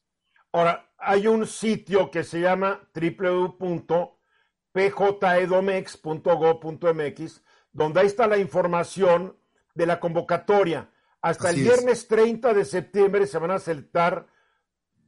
Ahora, hay un sitio que se llama www.pjedomex.go.mx, donde ahí está la información de la convocatoria. Hasta el viernes 30 de septiembre se van a aceptar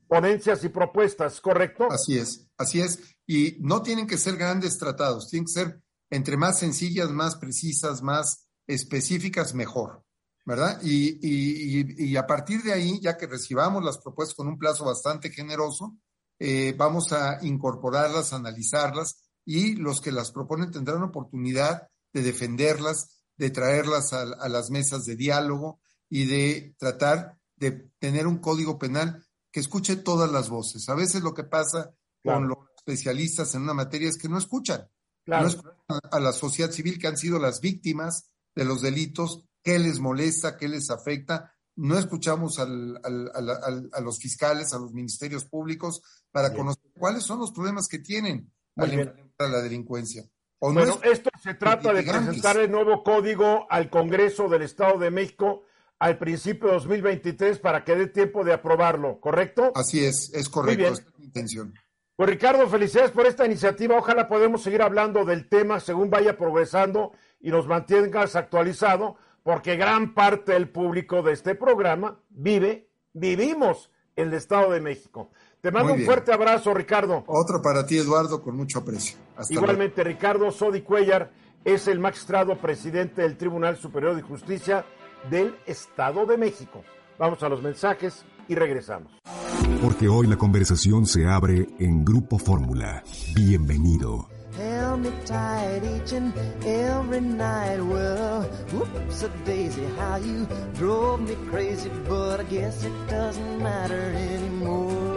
ponencias y propuestas, ¿correcto? Así es, así es. Y no tienen que ser grandes tratados, tienen que ser entre más sencillas, más precisas, más específicas, mejor, ¿verdad? Y, a partir de ahí, ya que recibamos las propuestas con un plazo bastante generoso, eh, vamos a incorporarlas, analizarlas y los que las proponen tendrán oportunidad de defenderlas, de traerlas a las mesas de diálogo, y de tratar de tener un código penal que escuche todas las voces. A veces lo que pasa con los especialistas en una materia es que no escuchan. No escuchan a la sociedad civil que han sido las víctimas de los delitos, qué les molesta, qué les afecta. No escuchamos al, a los fiscales, a los ministerios públicos para conocer cuáles son los problemas que tienen al enfrentar la delincuencia. bueno, esto se trata de presentar el nuevo código al Congreso del Estado de México al principio de 2023 para que dé tiempo de aprobarlo, ¿correcto? Así es, es correcto, es mi intención. Pues Ricardo, felicidades por esta iniciativa. Ojalá podamos seguir hablando del tema según vaya progresando y nos mantengas actualizado, porque gran parte del público de este programa vive, vivimos en el Estado de México. Te mando un fuerte abrazo, Ricardo. Otro para ti, Eduardo, con mucho aprecio. Igualmente, Ricardo Sodi Cuellar es el magistrado presidente del Tribunal Superior de Justicia del Estado de México. Vamos a los mensajes y regresamos. Porque hoy la conversación se abre en Grupo Fórmula. Bienvenido. Held me tight each and every night. Well, whoops a daisy, how you drove me crazy, but I guess it doesn't matter anymore.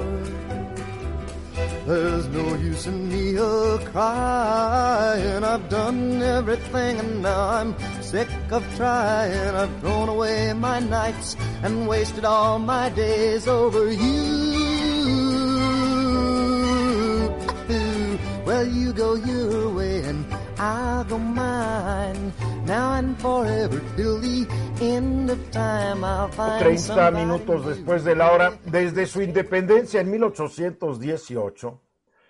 There's no use in me a crying. I've done everything and now I'm sick of trying. I've thrown away my nights and wasted all my days over you. Well, you go your way and I'll go mine. Now and forever till the end of time I'll find 30 minutos después de la hora, desde su independencia en 1818,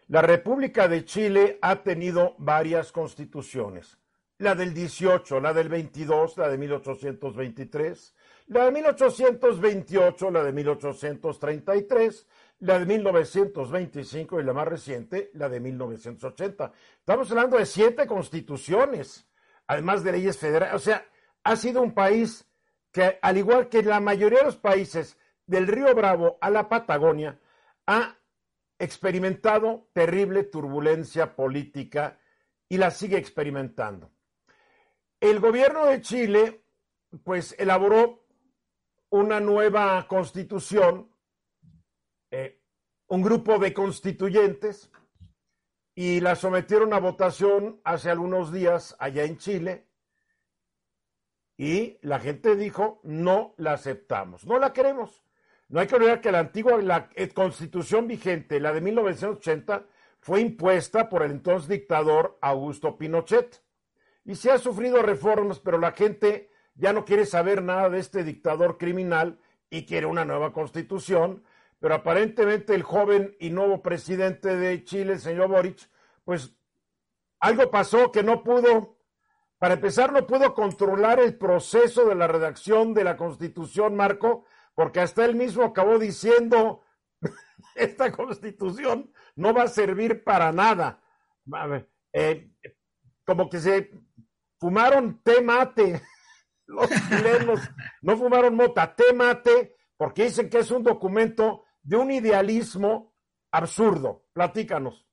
la República de Chile ha tenido varias constituciones. La del 18, la del 22, la de 1823, la de 1828, la de 1833, la de 1925 y la más reciente, la de 1980. Estamos hablando de siete constituciones además de leyes federales. O sea, ha sido un país que, al igual que la mayoría de los países del Río Bravo a la Patagonia, ha experimentado terrible turbulencia política y la sigue experimentando. El gobierno de Chile, pues, elaboró una nueva constitución, eh, un grupo de constituyentes, y la sometieron a votación hace algunos días allá en Chile y la gente dijo no la aceptamos, no la queremos. No hay que olvidar que la antigua la eh, constitución vigente, la de 1980, fue impuesta por el entonces dictador Augusto Pinochet y se ha sufrido reformas, pero la gente ya no quiere saber nada de este dictador criminal y quiere una nueva constitución pero aparentemente el joven y nuevo presidente de Chile, el señor Boric, pues algo pasó que no pudo, para empezar, no pudo controlar el proceso de la redacción de la constitución, Marco, porque hasta él mismo acabó diciendo, esta constitución no va a servir para nada. Eh, como que se fumaron té mate, los chilenos no fumaron mota, té mate, porque dicen que es un documento de un idealismo absurdo. Platícanos.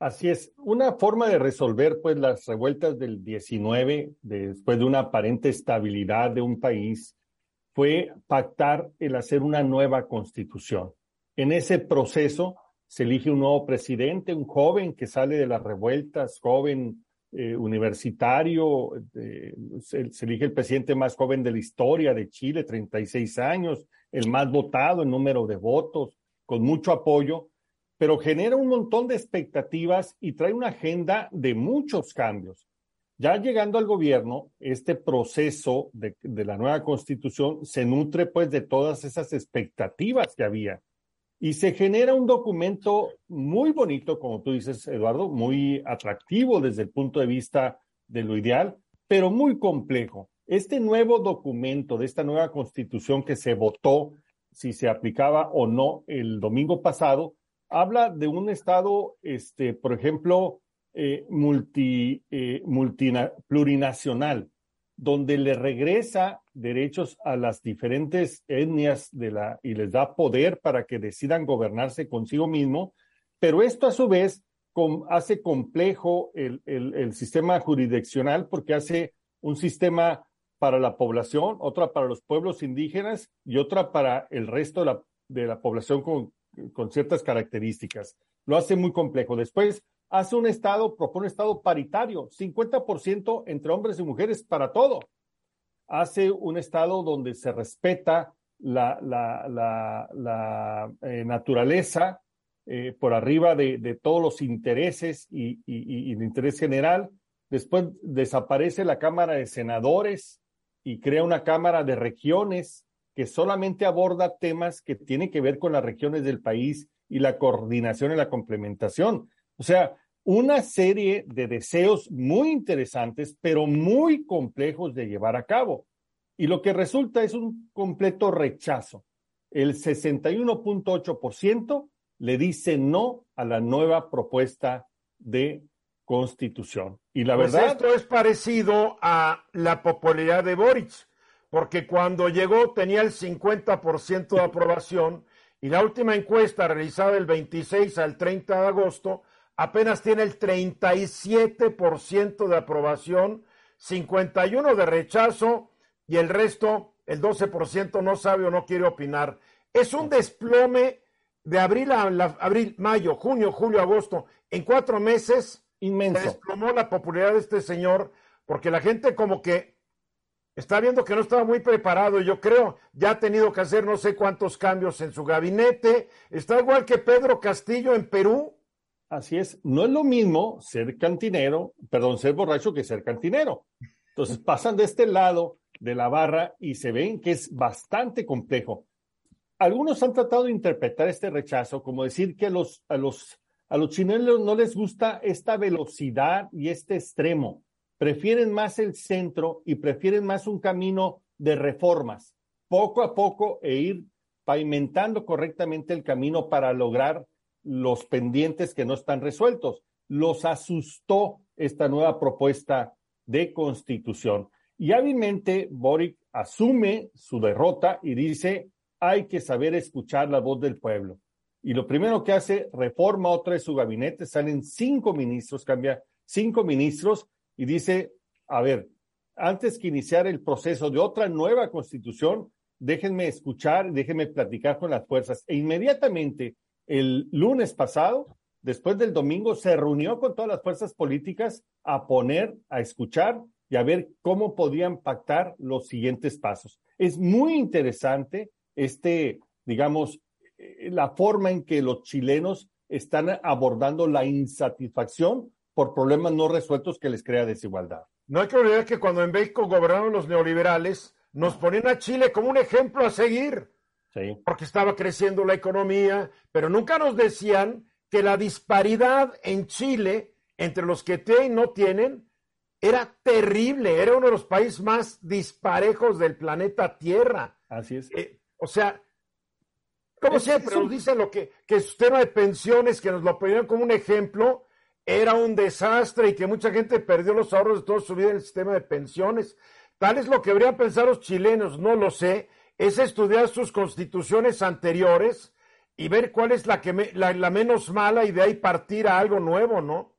Así es, una forma de resolver pues las revueltas del 19, después de una aparente estabilidad de un país, fue pactar el hacer una nueva constitución. En ese proceso se elige un nuevo presidente, un joven que sale de las revueltas, joven eh, universitario, se, se, elige el presidente más joven de la historia de Chile, 36 años, el más votado en número de votos, con mucho apoyo, pero genera un montón de expectativas y trae una agenda de muchos cambios. Ya llegando al gobierno, este proceso de, la nueva constitución se nutre pues de todas esas expectativas que había y se genera un documento muy bonito, como tú dices, Eduardo, muy atractivo desde el punto de vista de lo ideal, pero muy complejo. Este nuevo documento de esta nueva constitución que se votó, si se aplicaba o no el domingo pasado, habla de un Estado, este, por ejemplo, eh, eh, plurinacional, donde le regresa derechos a las diferentes etnias y les da poder para que decidan gobernarse consigo mismo, pero esto a su vez hace complejo el, el, sistema jurisdiccional porque hace un sistema para la población, otra para los pueblos indígenas y otra para el resto de la, de la población con, con ciertas características. Lo hace muy complejo. Después hace un Estado, propone un Estado paritario, 50% entre hombres y mujeres para todo. Hace un Estado donde se respeta la, la, eh, naturaleza eh, por arriba de, de, todos los intereses y, y el interés general. Después desaparece la Cámara de Senadores y crea una Cámara de Regiones que solamente aborda temas que tienen que ver con las regiones del país y la coordinación y la complementación. O sea, una serie de deseos muy interesantes, pero muy complejos de llevar a cabo. Y lo que resulta es un completo rechazo. El 61.8% le dice no a la nueva propuesta de constitución. Y la pues verdad. Esto es parecido a la popularidad de Boric porque cuando llegó tenía el 50% de aprobación y la última encuesta realizada el 26 al 30 de agosto apenas tiene el 37% de aprobación, 51% de rechazo y el resto, el 12% no sabe o no quiere opinar. Es un desplome de abril a abril, mayo, junio, julio, agosto, en cuatro meses inmenso. Desplomó la popularidad de este señor porque la gente como que está viendo que no estaba muy preparado, yo creo, ya ha tenido que hacer no sé cuántos cambios en su gabinete, está igual que Pedro Castillo en Perú. Así es, no es lo mismo ser cantinero, perdón, ser borracho que ser cantinero. Entonces pasan de este lado de la barra y se ven que es bastante complejo. Algunos han tratado de interpretar este rechazo como decir que a los, a los, a los chilenos no les gusta esta velocidad y este extremo prefieren más el centro y prefieren más un camino de reformas, poco a poco e ir pavimentando correctamente el camino para lograr los pendientes que no están resueltos. Los asustó esta nueva propuesta de constitución. Y hábilmente Boric asume su derrota y dice, hay que saber escuchar la voz del pueblo. Y lo primero que hace, reforma otra de su gabinete, salen cinco ministros, cambia cinco ministros y dice, a ver, antes que iniciar el proceso de otra nueva constitución, déjenme escuchar, déjenme platicar con las fuerzas. E inmediatamente, el lunes pasado, después del domingo, se reunió con todas las fuerzas políticas a poner, a escuchar y a ver cómo podían pactar los siguientes pasos. Es muy interesante este, digamos, la forma en que los chilenos están abordando la insatisfacción por problemas no resueltos que les crea desigualdad. No hay que olvidar que cuando en México gobernaron los neoliberales, nos ponían a Chile como un ejemplo a seguir. porque estaba creciendo la economía, pero nunca nos decían que la disparidad en Chile entre los que tienen y no tienen era terrible, era uno de los países más disparejos del planeta Tierra. Así es. Eh, o sea, como siempre nos dicen lo que, que el sistema de pensiones, que nos lo ponían como un ejemplo, era un desastre y que mucha gente perdió los ahorros de toda su vida en el sistema de pensiones. Tal es lo que deberían pensar los chilenos, no lo sé, es estudiar sus constituciones anteriores y ver cuál es la, que la, menos mala y de ahí partir a algo nuevo, ¿no?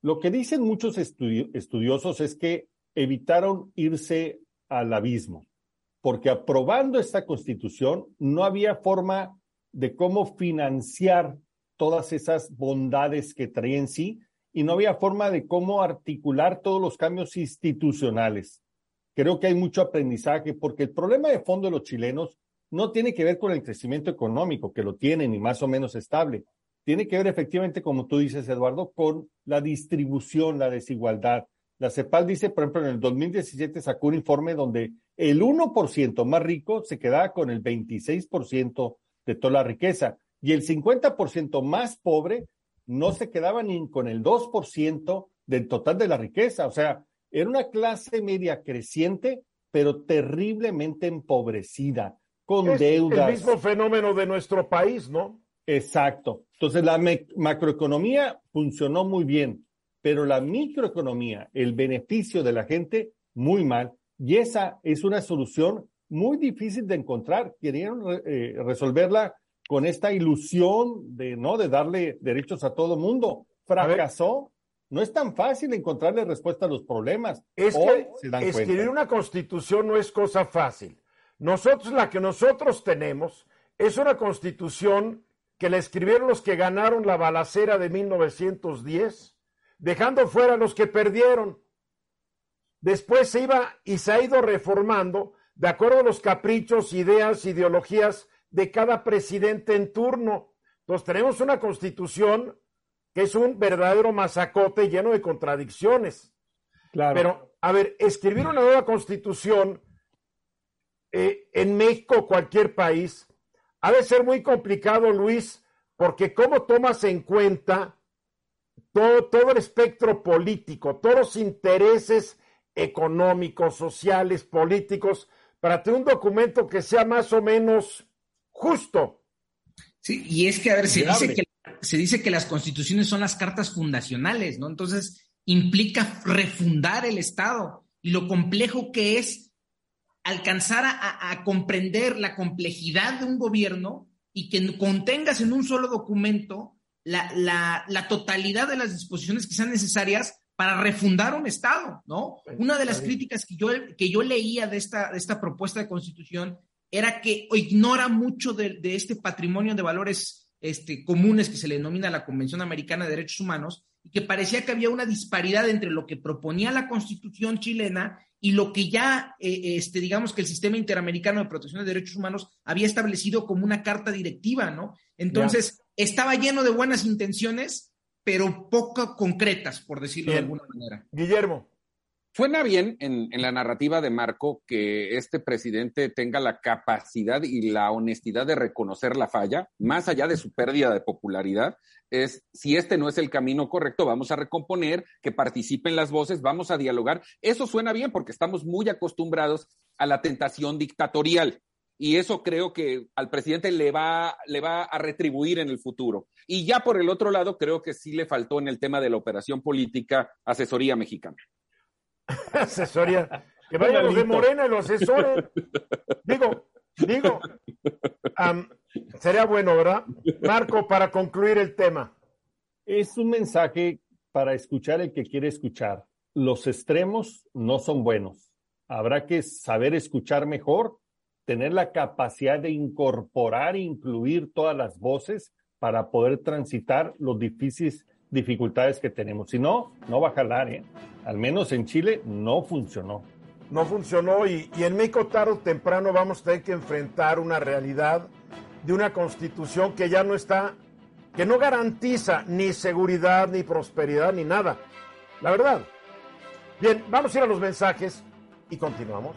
Lo que dicen muchos estudiosos es que evitaron irse al abismo, porque aprobando esta constitución no había forma de cómo financiar todas esas bondades que traía en sí y no había forma de cómo articular todos los cambios institucionales creo que hay mucho aprendizaje porque el problema de fondo de los chilenos no tiene que ver con el crecimiento económico, que lo tienen y más o menos estable. Tiene que ver efectivamente, como tú dices, Eduardo, con la distribución, la desigualdad. La CEPAL dice, por ejemplo, en el 2017 sacó un informe donde el 1% más rico se quedaba con el 26% de toda la riqueza y el 50% más pobre no se quedaba ni con el 2% del total de la riqueza. O sea, era una clase media creciente, pero terriblemente empobrecida, con es deudas. El mismo fenómeno de nuestro país, ¿no? Exacto. Entonces la macroeconomía funcionó muy bien, pero la microeconomía, el beneficio de la gente, muy mal. Y esa es una solución muy difícil de encontrar. Querían eh, resolverla con esta ilusión de no de darle derechos a todo mundo. Fracasó no es tan fácil encontrarle respuesta a los problemas. Es que escribir una constitución no es cosa fácil. Nosotros, la que nosotros tenemos, es una constitución que la escribieron los que ganaron la balacera de 1910, dejando fuera a los que perdieron. Después se iba y se ha ido reformando de acuerdo a los caprichos, ideas, ideologías de cada presidente en turno. Entonces tenemos una constitución que es un verdadero masacote lleno de contradicciones. Claro. Pero, a ver, escribir una nueva constitución eh, en México o cualquier país ha de ser muy complicado, Luis, porque cómo tomas en cuenta todo, todo el espectro político, todos los intereses económicos, sociales, políticos, para tener un documento que sea más o menos justo. Sí, y es que, a ver, se dice que se dice que las constituciones son las cartas fundacionales, ¿no? Entonces, implica refundar el Estado y lo complejo que es alcanzar a, comprender la complejidad de un gobierno y que contengas en un solo documento la, totalidad de las disposiciones que sean necesarias para refundar un Estado, ¿no? Una de las críticas que yo, que yo leía de esta, de esta propuesta de constitución era que ignora mucho de, de este patrimonio de valores este, comunes que se le denomina la Convención Americana de Derechos Humanos, y que parecía que había una disparidad entre lo que proponía la Constitución chilena y lo que ya, eh, este, digamos que el Sistema Interamericano de Protección de Derechos Humanos había establecido como una carta directiva, ¿no? Entonces, estaba lleno de buenas intenciones, pero poco concretas, por decirlo de alguna manera. Guillermo. Suena bien en, la narrativa de Marco que este presidente tenga la capacidad y la honestidad de reconocer la falla, más allá de su pérdida de popularidad, es si este no es el camino correcto, vamos a recomponer, que participen las voces, vamos a dialogar. Eso suena bien porque estamos muy acostumbrados a la tentación dictatorial. Y eso creo que al presidente le va, le va a retribuir en el futuro. Y ya por el otro lado, creo que sí le faltó en el tema de la operación política asesoría mexicana. Asesoría. Que vayan los de Morena y lo asesoren. Digo, digo, sería bueno, ¿verdad? Marco, para concluir el tema. Es un mensaje para escuchar el que quiere escuchar. Los extremos no son buenos. Habrá que saber escuchar mejor, tener la capacidad de incorporar e incluir todas las voces para poder transitar los difíciles dificultades que tenemos. Si no, no va a jalar, ¿eh? Al menos en Chile no funcionó. No funcionó y, y en México tarde o temprano vamos a tener que enfrentar una realidad de una constitución que ya no está, que no garantiza ni seguridad, ni prosperidad, ni nada. La verdad. Bien, vamos a ir a los mensajes y continuamos.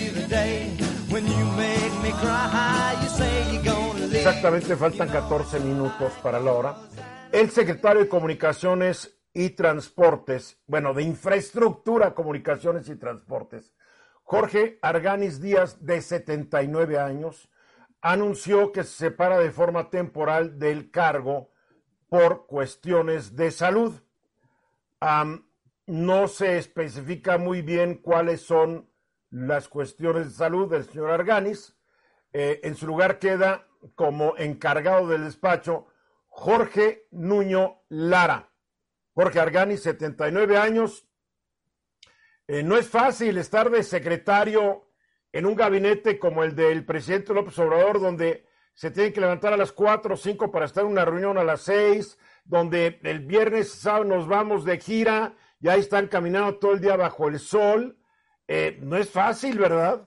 Exactamente, faltan 14 minutos para la hora. El secretario de Comunicaciones y Transportes, bueno, de Infraestructura, Comunicaciones y Transportes, Jorge Arganis Díaz, de 79 años, anunció que se separa de forma temporal del cargo por cuestiones de salud. no se especifica muy bien cuáles son las cuestiones de salud del señor Arganis. Eh, en su lugar queda como encargado del despacho Jorge Nuño Lara. Jorge Argani, 79 años. Eh, no es fácil estar de secretario en un gabinete como el del presidente López Obrador, donde se tiene que levantar a las 4 o 5 para estar en una reunión a las 6, donde el viernes sábado nos vamos de gira y ahí están caminando todo el día bajo el sol. Eh, no es fácil, ¿verdad?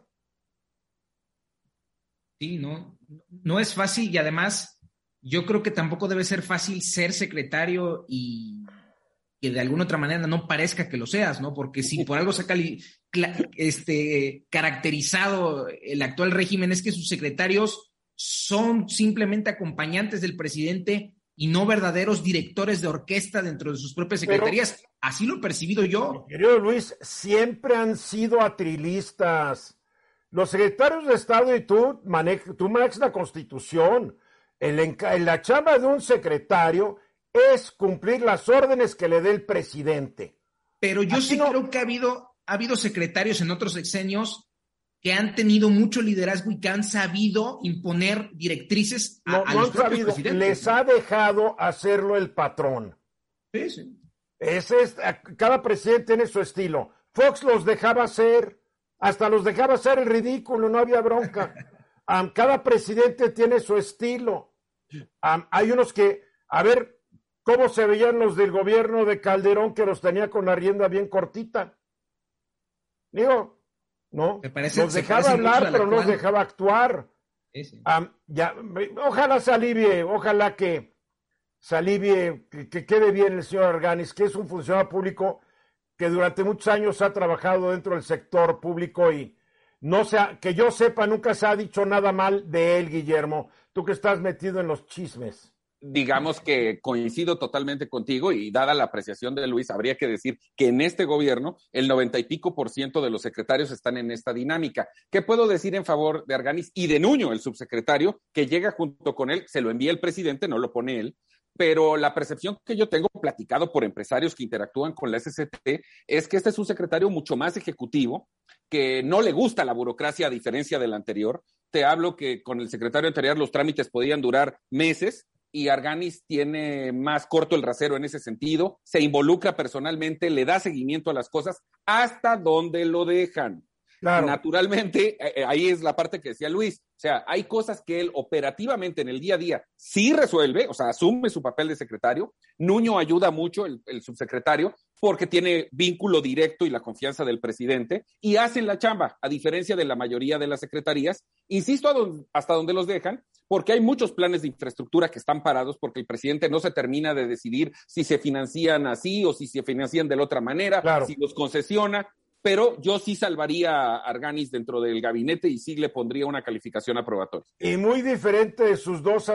Sí, no, no es fácil y además yo creo que tampoco debe ser fácil ser secretario y que de alguna otra manera no parezca que lo seas, ¿no? Porque si por algo se ha este, caracterizado el actual régimen es que sus secretarios son simplemente acompañantes del presidente y no verdaderos directores de orquesta dentro de sus propias secretarías. Así lo he percibido yo. Querido Luis, siempre han sido atrilistas. Los secretarios de Estado y tú, tú manejas la Constitución en la chamba de un secretario es cumplir las órdenes que le dé el presidente. Pero yo sí creo que ha habido, ha habido secretarios en otros sexenios que han tenido mucho liderazgo y que han sabido imponer directrices a, no, no han sabido, les ha dejado hacerlo el patrón. Sí, sí. Es, cada presidente tiene su estilo. Fox los dejaba hacer, hasta los dejaba hacer el ridículo, no había bronca. cada presidente tiene su estilo. hay unos que, a ver, ¿cómo se veían los del gobierno de Calderón que los tenía con la rienda bien cortita? Digo, ¿no? nos dejaba hablar, pero no nos dejaba actuar. ya, ojalá se alivie, ojalá que se alivie, que, que, quede bien el señor Arganis, que es un funcionario público que durante muchos años ha trabajado dentro del sector público y, no sea, que yo sepa, nunca se ha dicho nada mal de él, Guillermo. Tú que estás metido en los chismes. Digamos que coincido totalmente contigo y dada la apreciación de Luis, habría que decir que en este gobierno el noventa y pico por ciento de los secretarios están en esta dinámica. ¿Qué puedo decir en favor de Arganis y de Nuño, el subsecretario, que llega junto con él, se lo envía el presidente, no lo pone él, pero la percepción que yo tengo platicado por empresarios que interactúan con la SCT es que este es un secretario mucho más ejecutivo, que no le gusta la burocracia a diferencia del anterior. Te hablo que con el secretario anterior los trámites podían durar meses y Arganis tiene más corto el rasero en ese sentido, se involucra personalmente, le da seguimiento a las cosas hasta donde lo dejan. Naturalmente, eh, eh, ahí es la parte que decía Luis. O sea, hay cosas que él operativamente en el día a día sí resuelve, o sea, asume su papel de secretario. Nuño ayuda mucho, el, subsecretario, porque tiene vínculo directo y la confianza del presidente y hacen la chamba, a diferencia de la mayoría de las secretarías. Insisto, hasta donde los dejan, porque hay muchos planes de infraestructura que están parados porque el presidente no se termina de decidir si se financian así o si se financian de la otra manera, si los concesiona pero yo sí salvaría a Arganis dentro del gabinete y sí le pondría una calificación aprobatoria. Y muy diferente de sus dos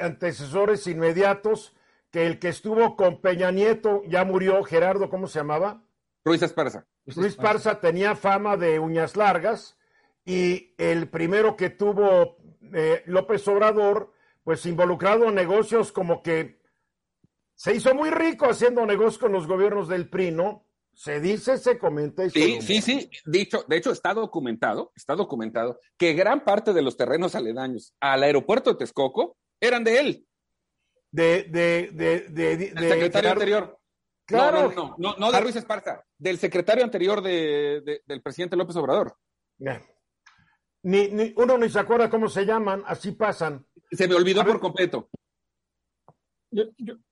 antecesores inmediatos, que el que estuvo con Peña Nieto ya murió, Gerardo, ¿cómo se llamaba? Ruiz Esparza. Ruiz Esparza tenía fama de uñas largas y el primero que tuvo eh, López Obrador, pues involucrado en negocios como que se hizo muy rico haciendo negocios con los gobiernos del PRI, ¿no? Se dice, se comenta y Sí, sí, sí. Dicho, de hecho, está documentado, está documentado que gran parte de los terrenos aledaños al aeropuerto de Texcoco eran de él. De, de, de, de, del secretario anterior. Claro. No, no, no, de Ruiz Esparza, del secretario anterior de, del presidente López Obrador. Ni, ni, uno ni se acuerda cómo se llaman, así pasan. Se me olvidó por completo. Yo,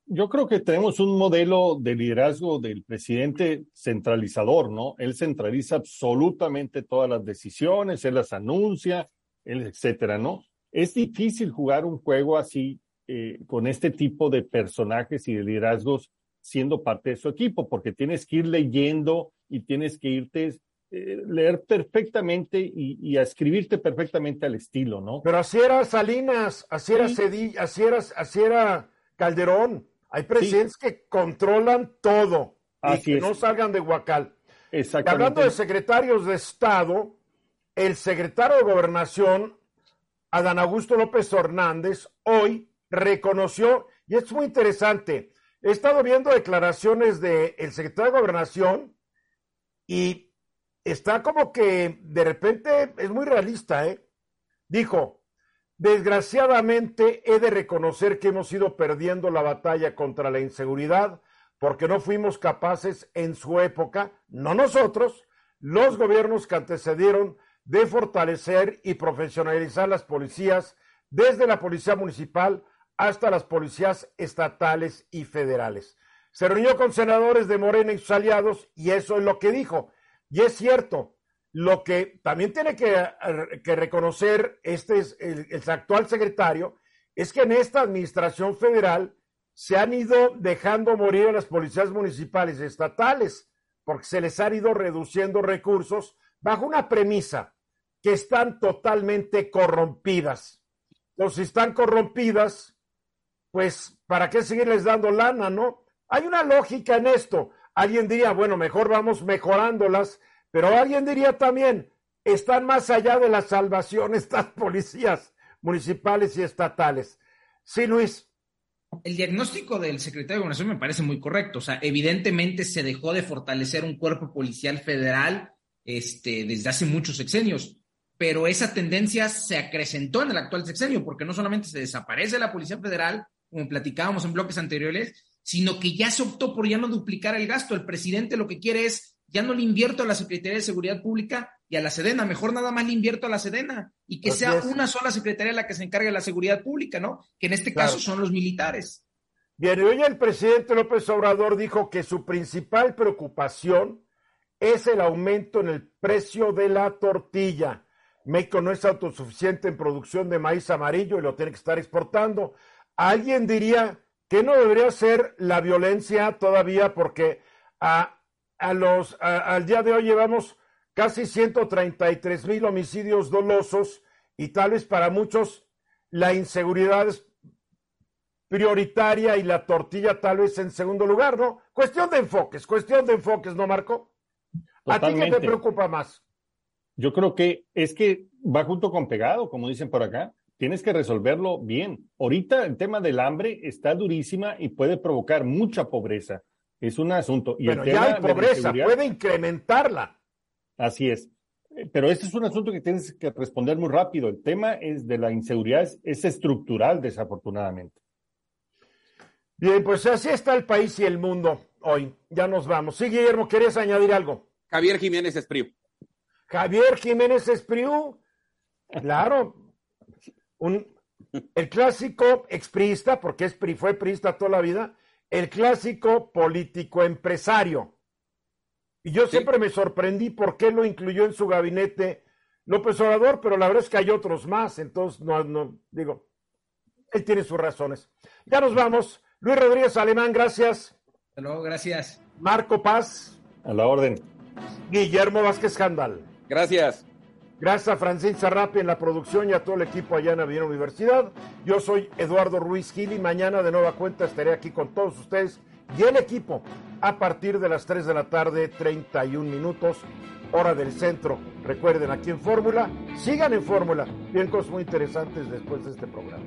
yo, creo que tenemos un modelo de liderazgo del presidente centralizador, ¿no? Él centraliza absolutamente todas las decisiones, él las anuncia, él, etcétera, ¿no? Es difícil jugar un juego así eh, con este tipo de personajes y de liderazgos siendo parte de su equipo, porque tienes que ir leyendo y tienes que irte eh, leer perfectamente y, a escribirte perfectamente al estilo, ¿no? Pero así era Salinas, así era Cedillo, así era, así era Calderón. Hay presidentes que controlan todo y que no salgan de Huacal. Exactamente. hablando de secretarios de Estado, el secretario de Gobernación, Adán Augusto López Hernández, hoy reconoció, y es muy interesante, he estado viendo declaraciones del secretario de Gobernación y está como que de repente es muy realista, ¿eh? Dijo, desgraciadamente he de reconocer que hemos ido perdiendo la batalla contra la inseguridad porque no fuimos capaces en su época, no nosotros, los gobiernos que antecedieron, de fortalecer y profesionalizar las policías, desde la policía municipal hasta las policías estatales y federales. Se reunió con senadores de Morena y sus aliados y eso es lo que dijo. Y es cierto, lo que también tiene que, reconocer este es el, el actual secretario es que en esta administración federal se han ido dejando morir a las policías municipales y estatales porque se les han ido reduciendo recursos bajo una premisa que están totalmente corrompidas. Entonces, si están corrompidas, pues, ¿para qué seguirles dando lana, no? Hay una lógica en esto. Alguien diría, bueno, mejor vamos mejorándolas, pero alguien diría también, están más allá de la salvación estas policías municipales y estatales. Sí, Luis. El diagnóstico del secretario de Gobernación me parece muy correcto. O sea, evidentemente se dejó de fortalecer un cuerpo policial federal este, desde hace muchos sexenios pero esa tendencia se acrecentó en el actual sexenio, porque no solamente se desaparece la Policía Federal, como platicábamos en bloques anteriores, sino que ya se optó por ya no duplicar el gasto. El presidente lo que quiere es, ya no le invierto a la Secretaría de Seguridad Pública y a la Sedena, mejor nada más le invierto a la Sedena y que sea una sola Secretaría la que se encargue de la seguridad pública, ¿no? Que en este caso son los militares. Bien, hoy el presidente López Obrador dijo que su principal preocupación es el aumento en el precio de la tortilla México no es autosuficiente en producción de maíz amarillo y lo tiene que estar exportando. Alguien diría que no debería ser la violencia todavía porque a, los, al día de hoy llevamos casi 133 mil homicidios dolosos y tal vez para muchos la inseguridad es prioritaria y la tortilla tal vez en segundo lugar, ¿no? Cuestión de enfoques, cuestión de enfoques, ¿no, Marco? ¿A ti qué te preocupa más? Yo creo que es que va junto con pegado, como dicen por acá. Tienes que resolverlo bien. Ahorita el tema del hambre está durísima y puede provocar mucha pobreza. Es un asunto. Y ya hay pobreza, puede incrementarla. Así es. Pero este es un asunto que tienes que responder muy rápido. El tema es de la inseguridad es, estructural, desafortunadamente. Bien, pues así está el país y el mundo hoy. Ya nos vamos. Sí, Guillermo, ¿querías añadir algo? Javier Jiménez Espriu. Javier Jiménez Espriu, claro, un, el clásico expriista, porque es, fue priista toda la vida, el clásico político empresario. Y yo siempre me sorprendí por qué lo incluyó en su gabinete López Obrador, pero la verdad es que hay otros más, entonces no, no, digo, él tiene sus razones. Ya nos vamos. Luis Rodríguez Alemán, gracias. Hasta luego, gracias. Marco Paz. A la orden. Guillermo Vázquez Candal. Gracias. Gracias a Francín Sarrapi en la producción y a todo el equipo allá en Avenida Universidad. Yo soy Eduardo Ruiz Gil y mañana de nueva cuenta estaré aquí con todos ustedes y el equipo a partir de las 3 de la tarde, 31 minutos, hora del centro. Recuerden, aquí en Fórmula, sigan en Fórmula. Bien cosas muy interesantes después de este programa.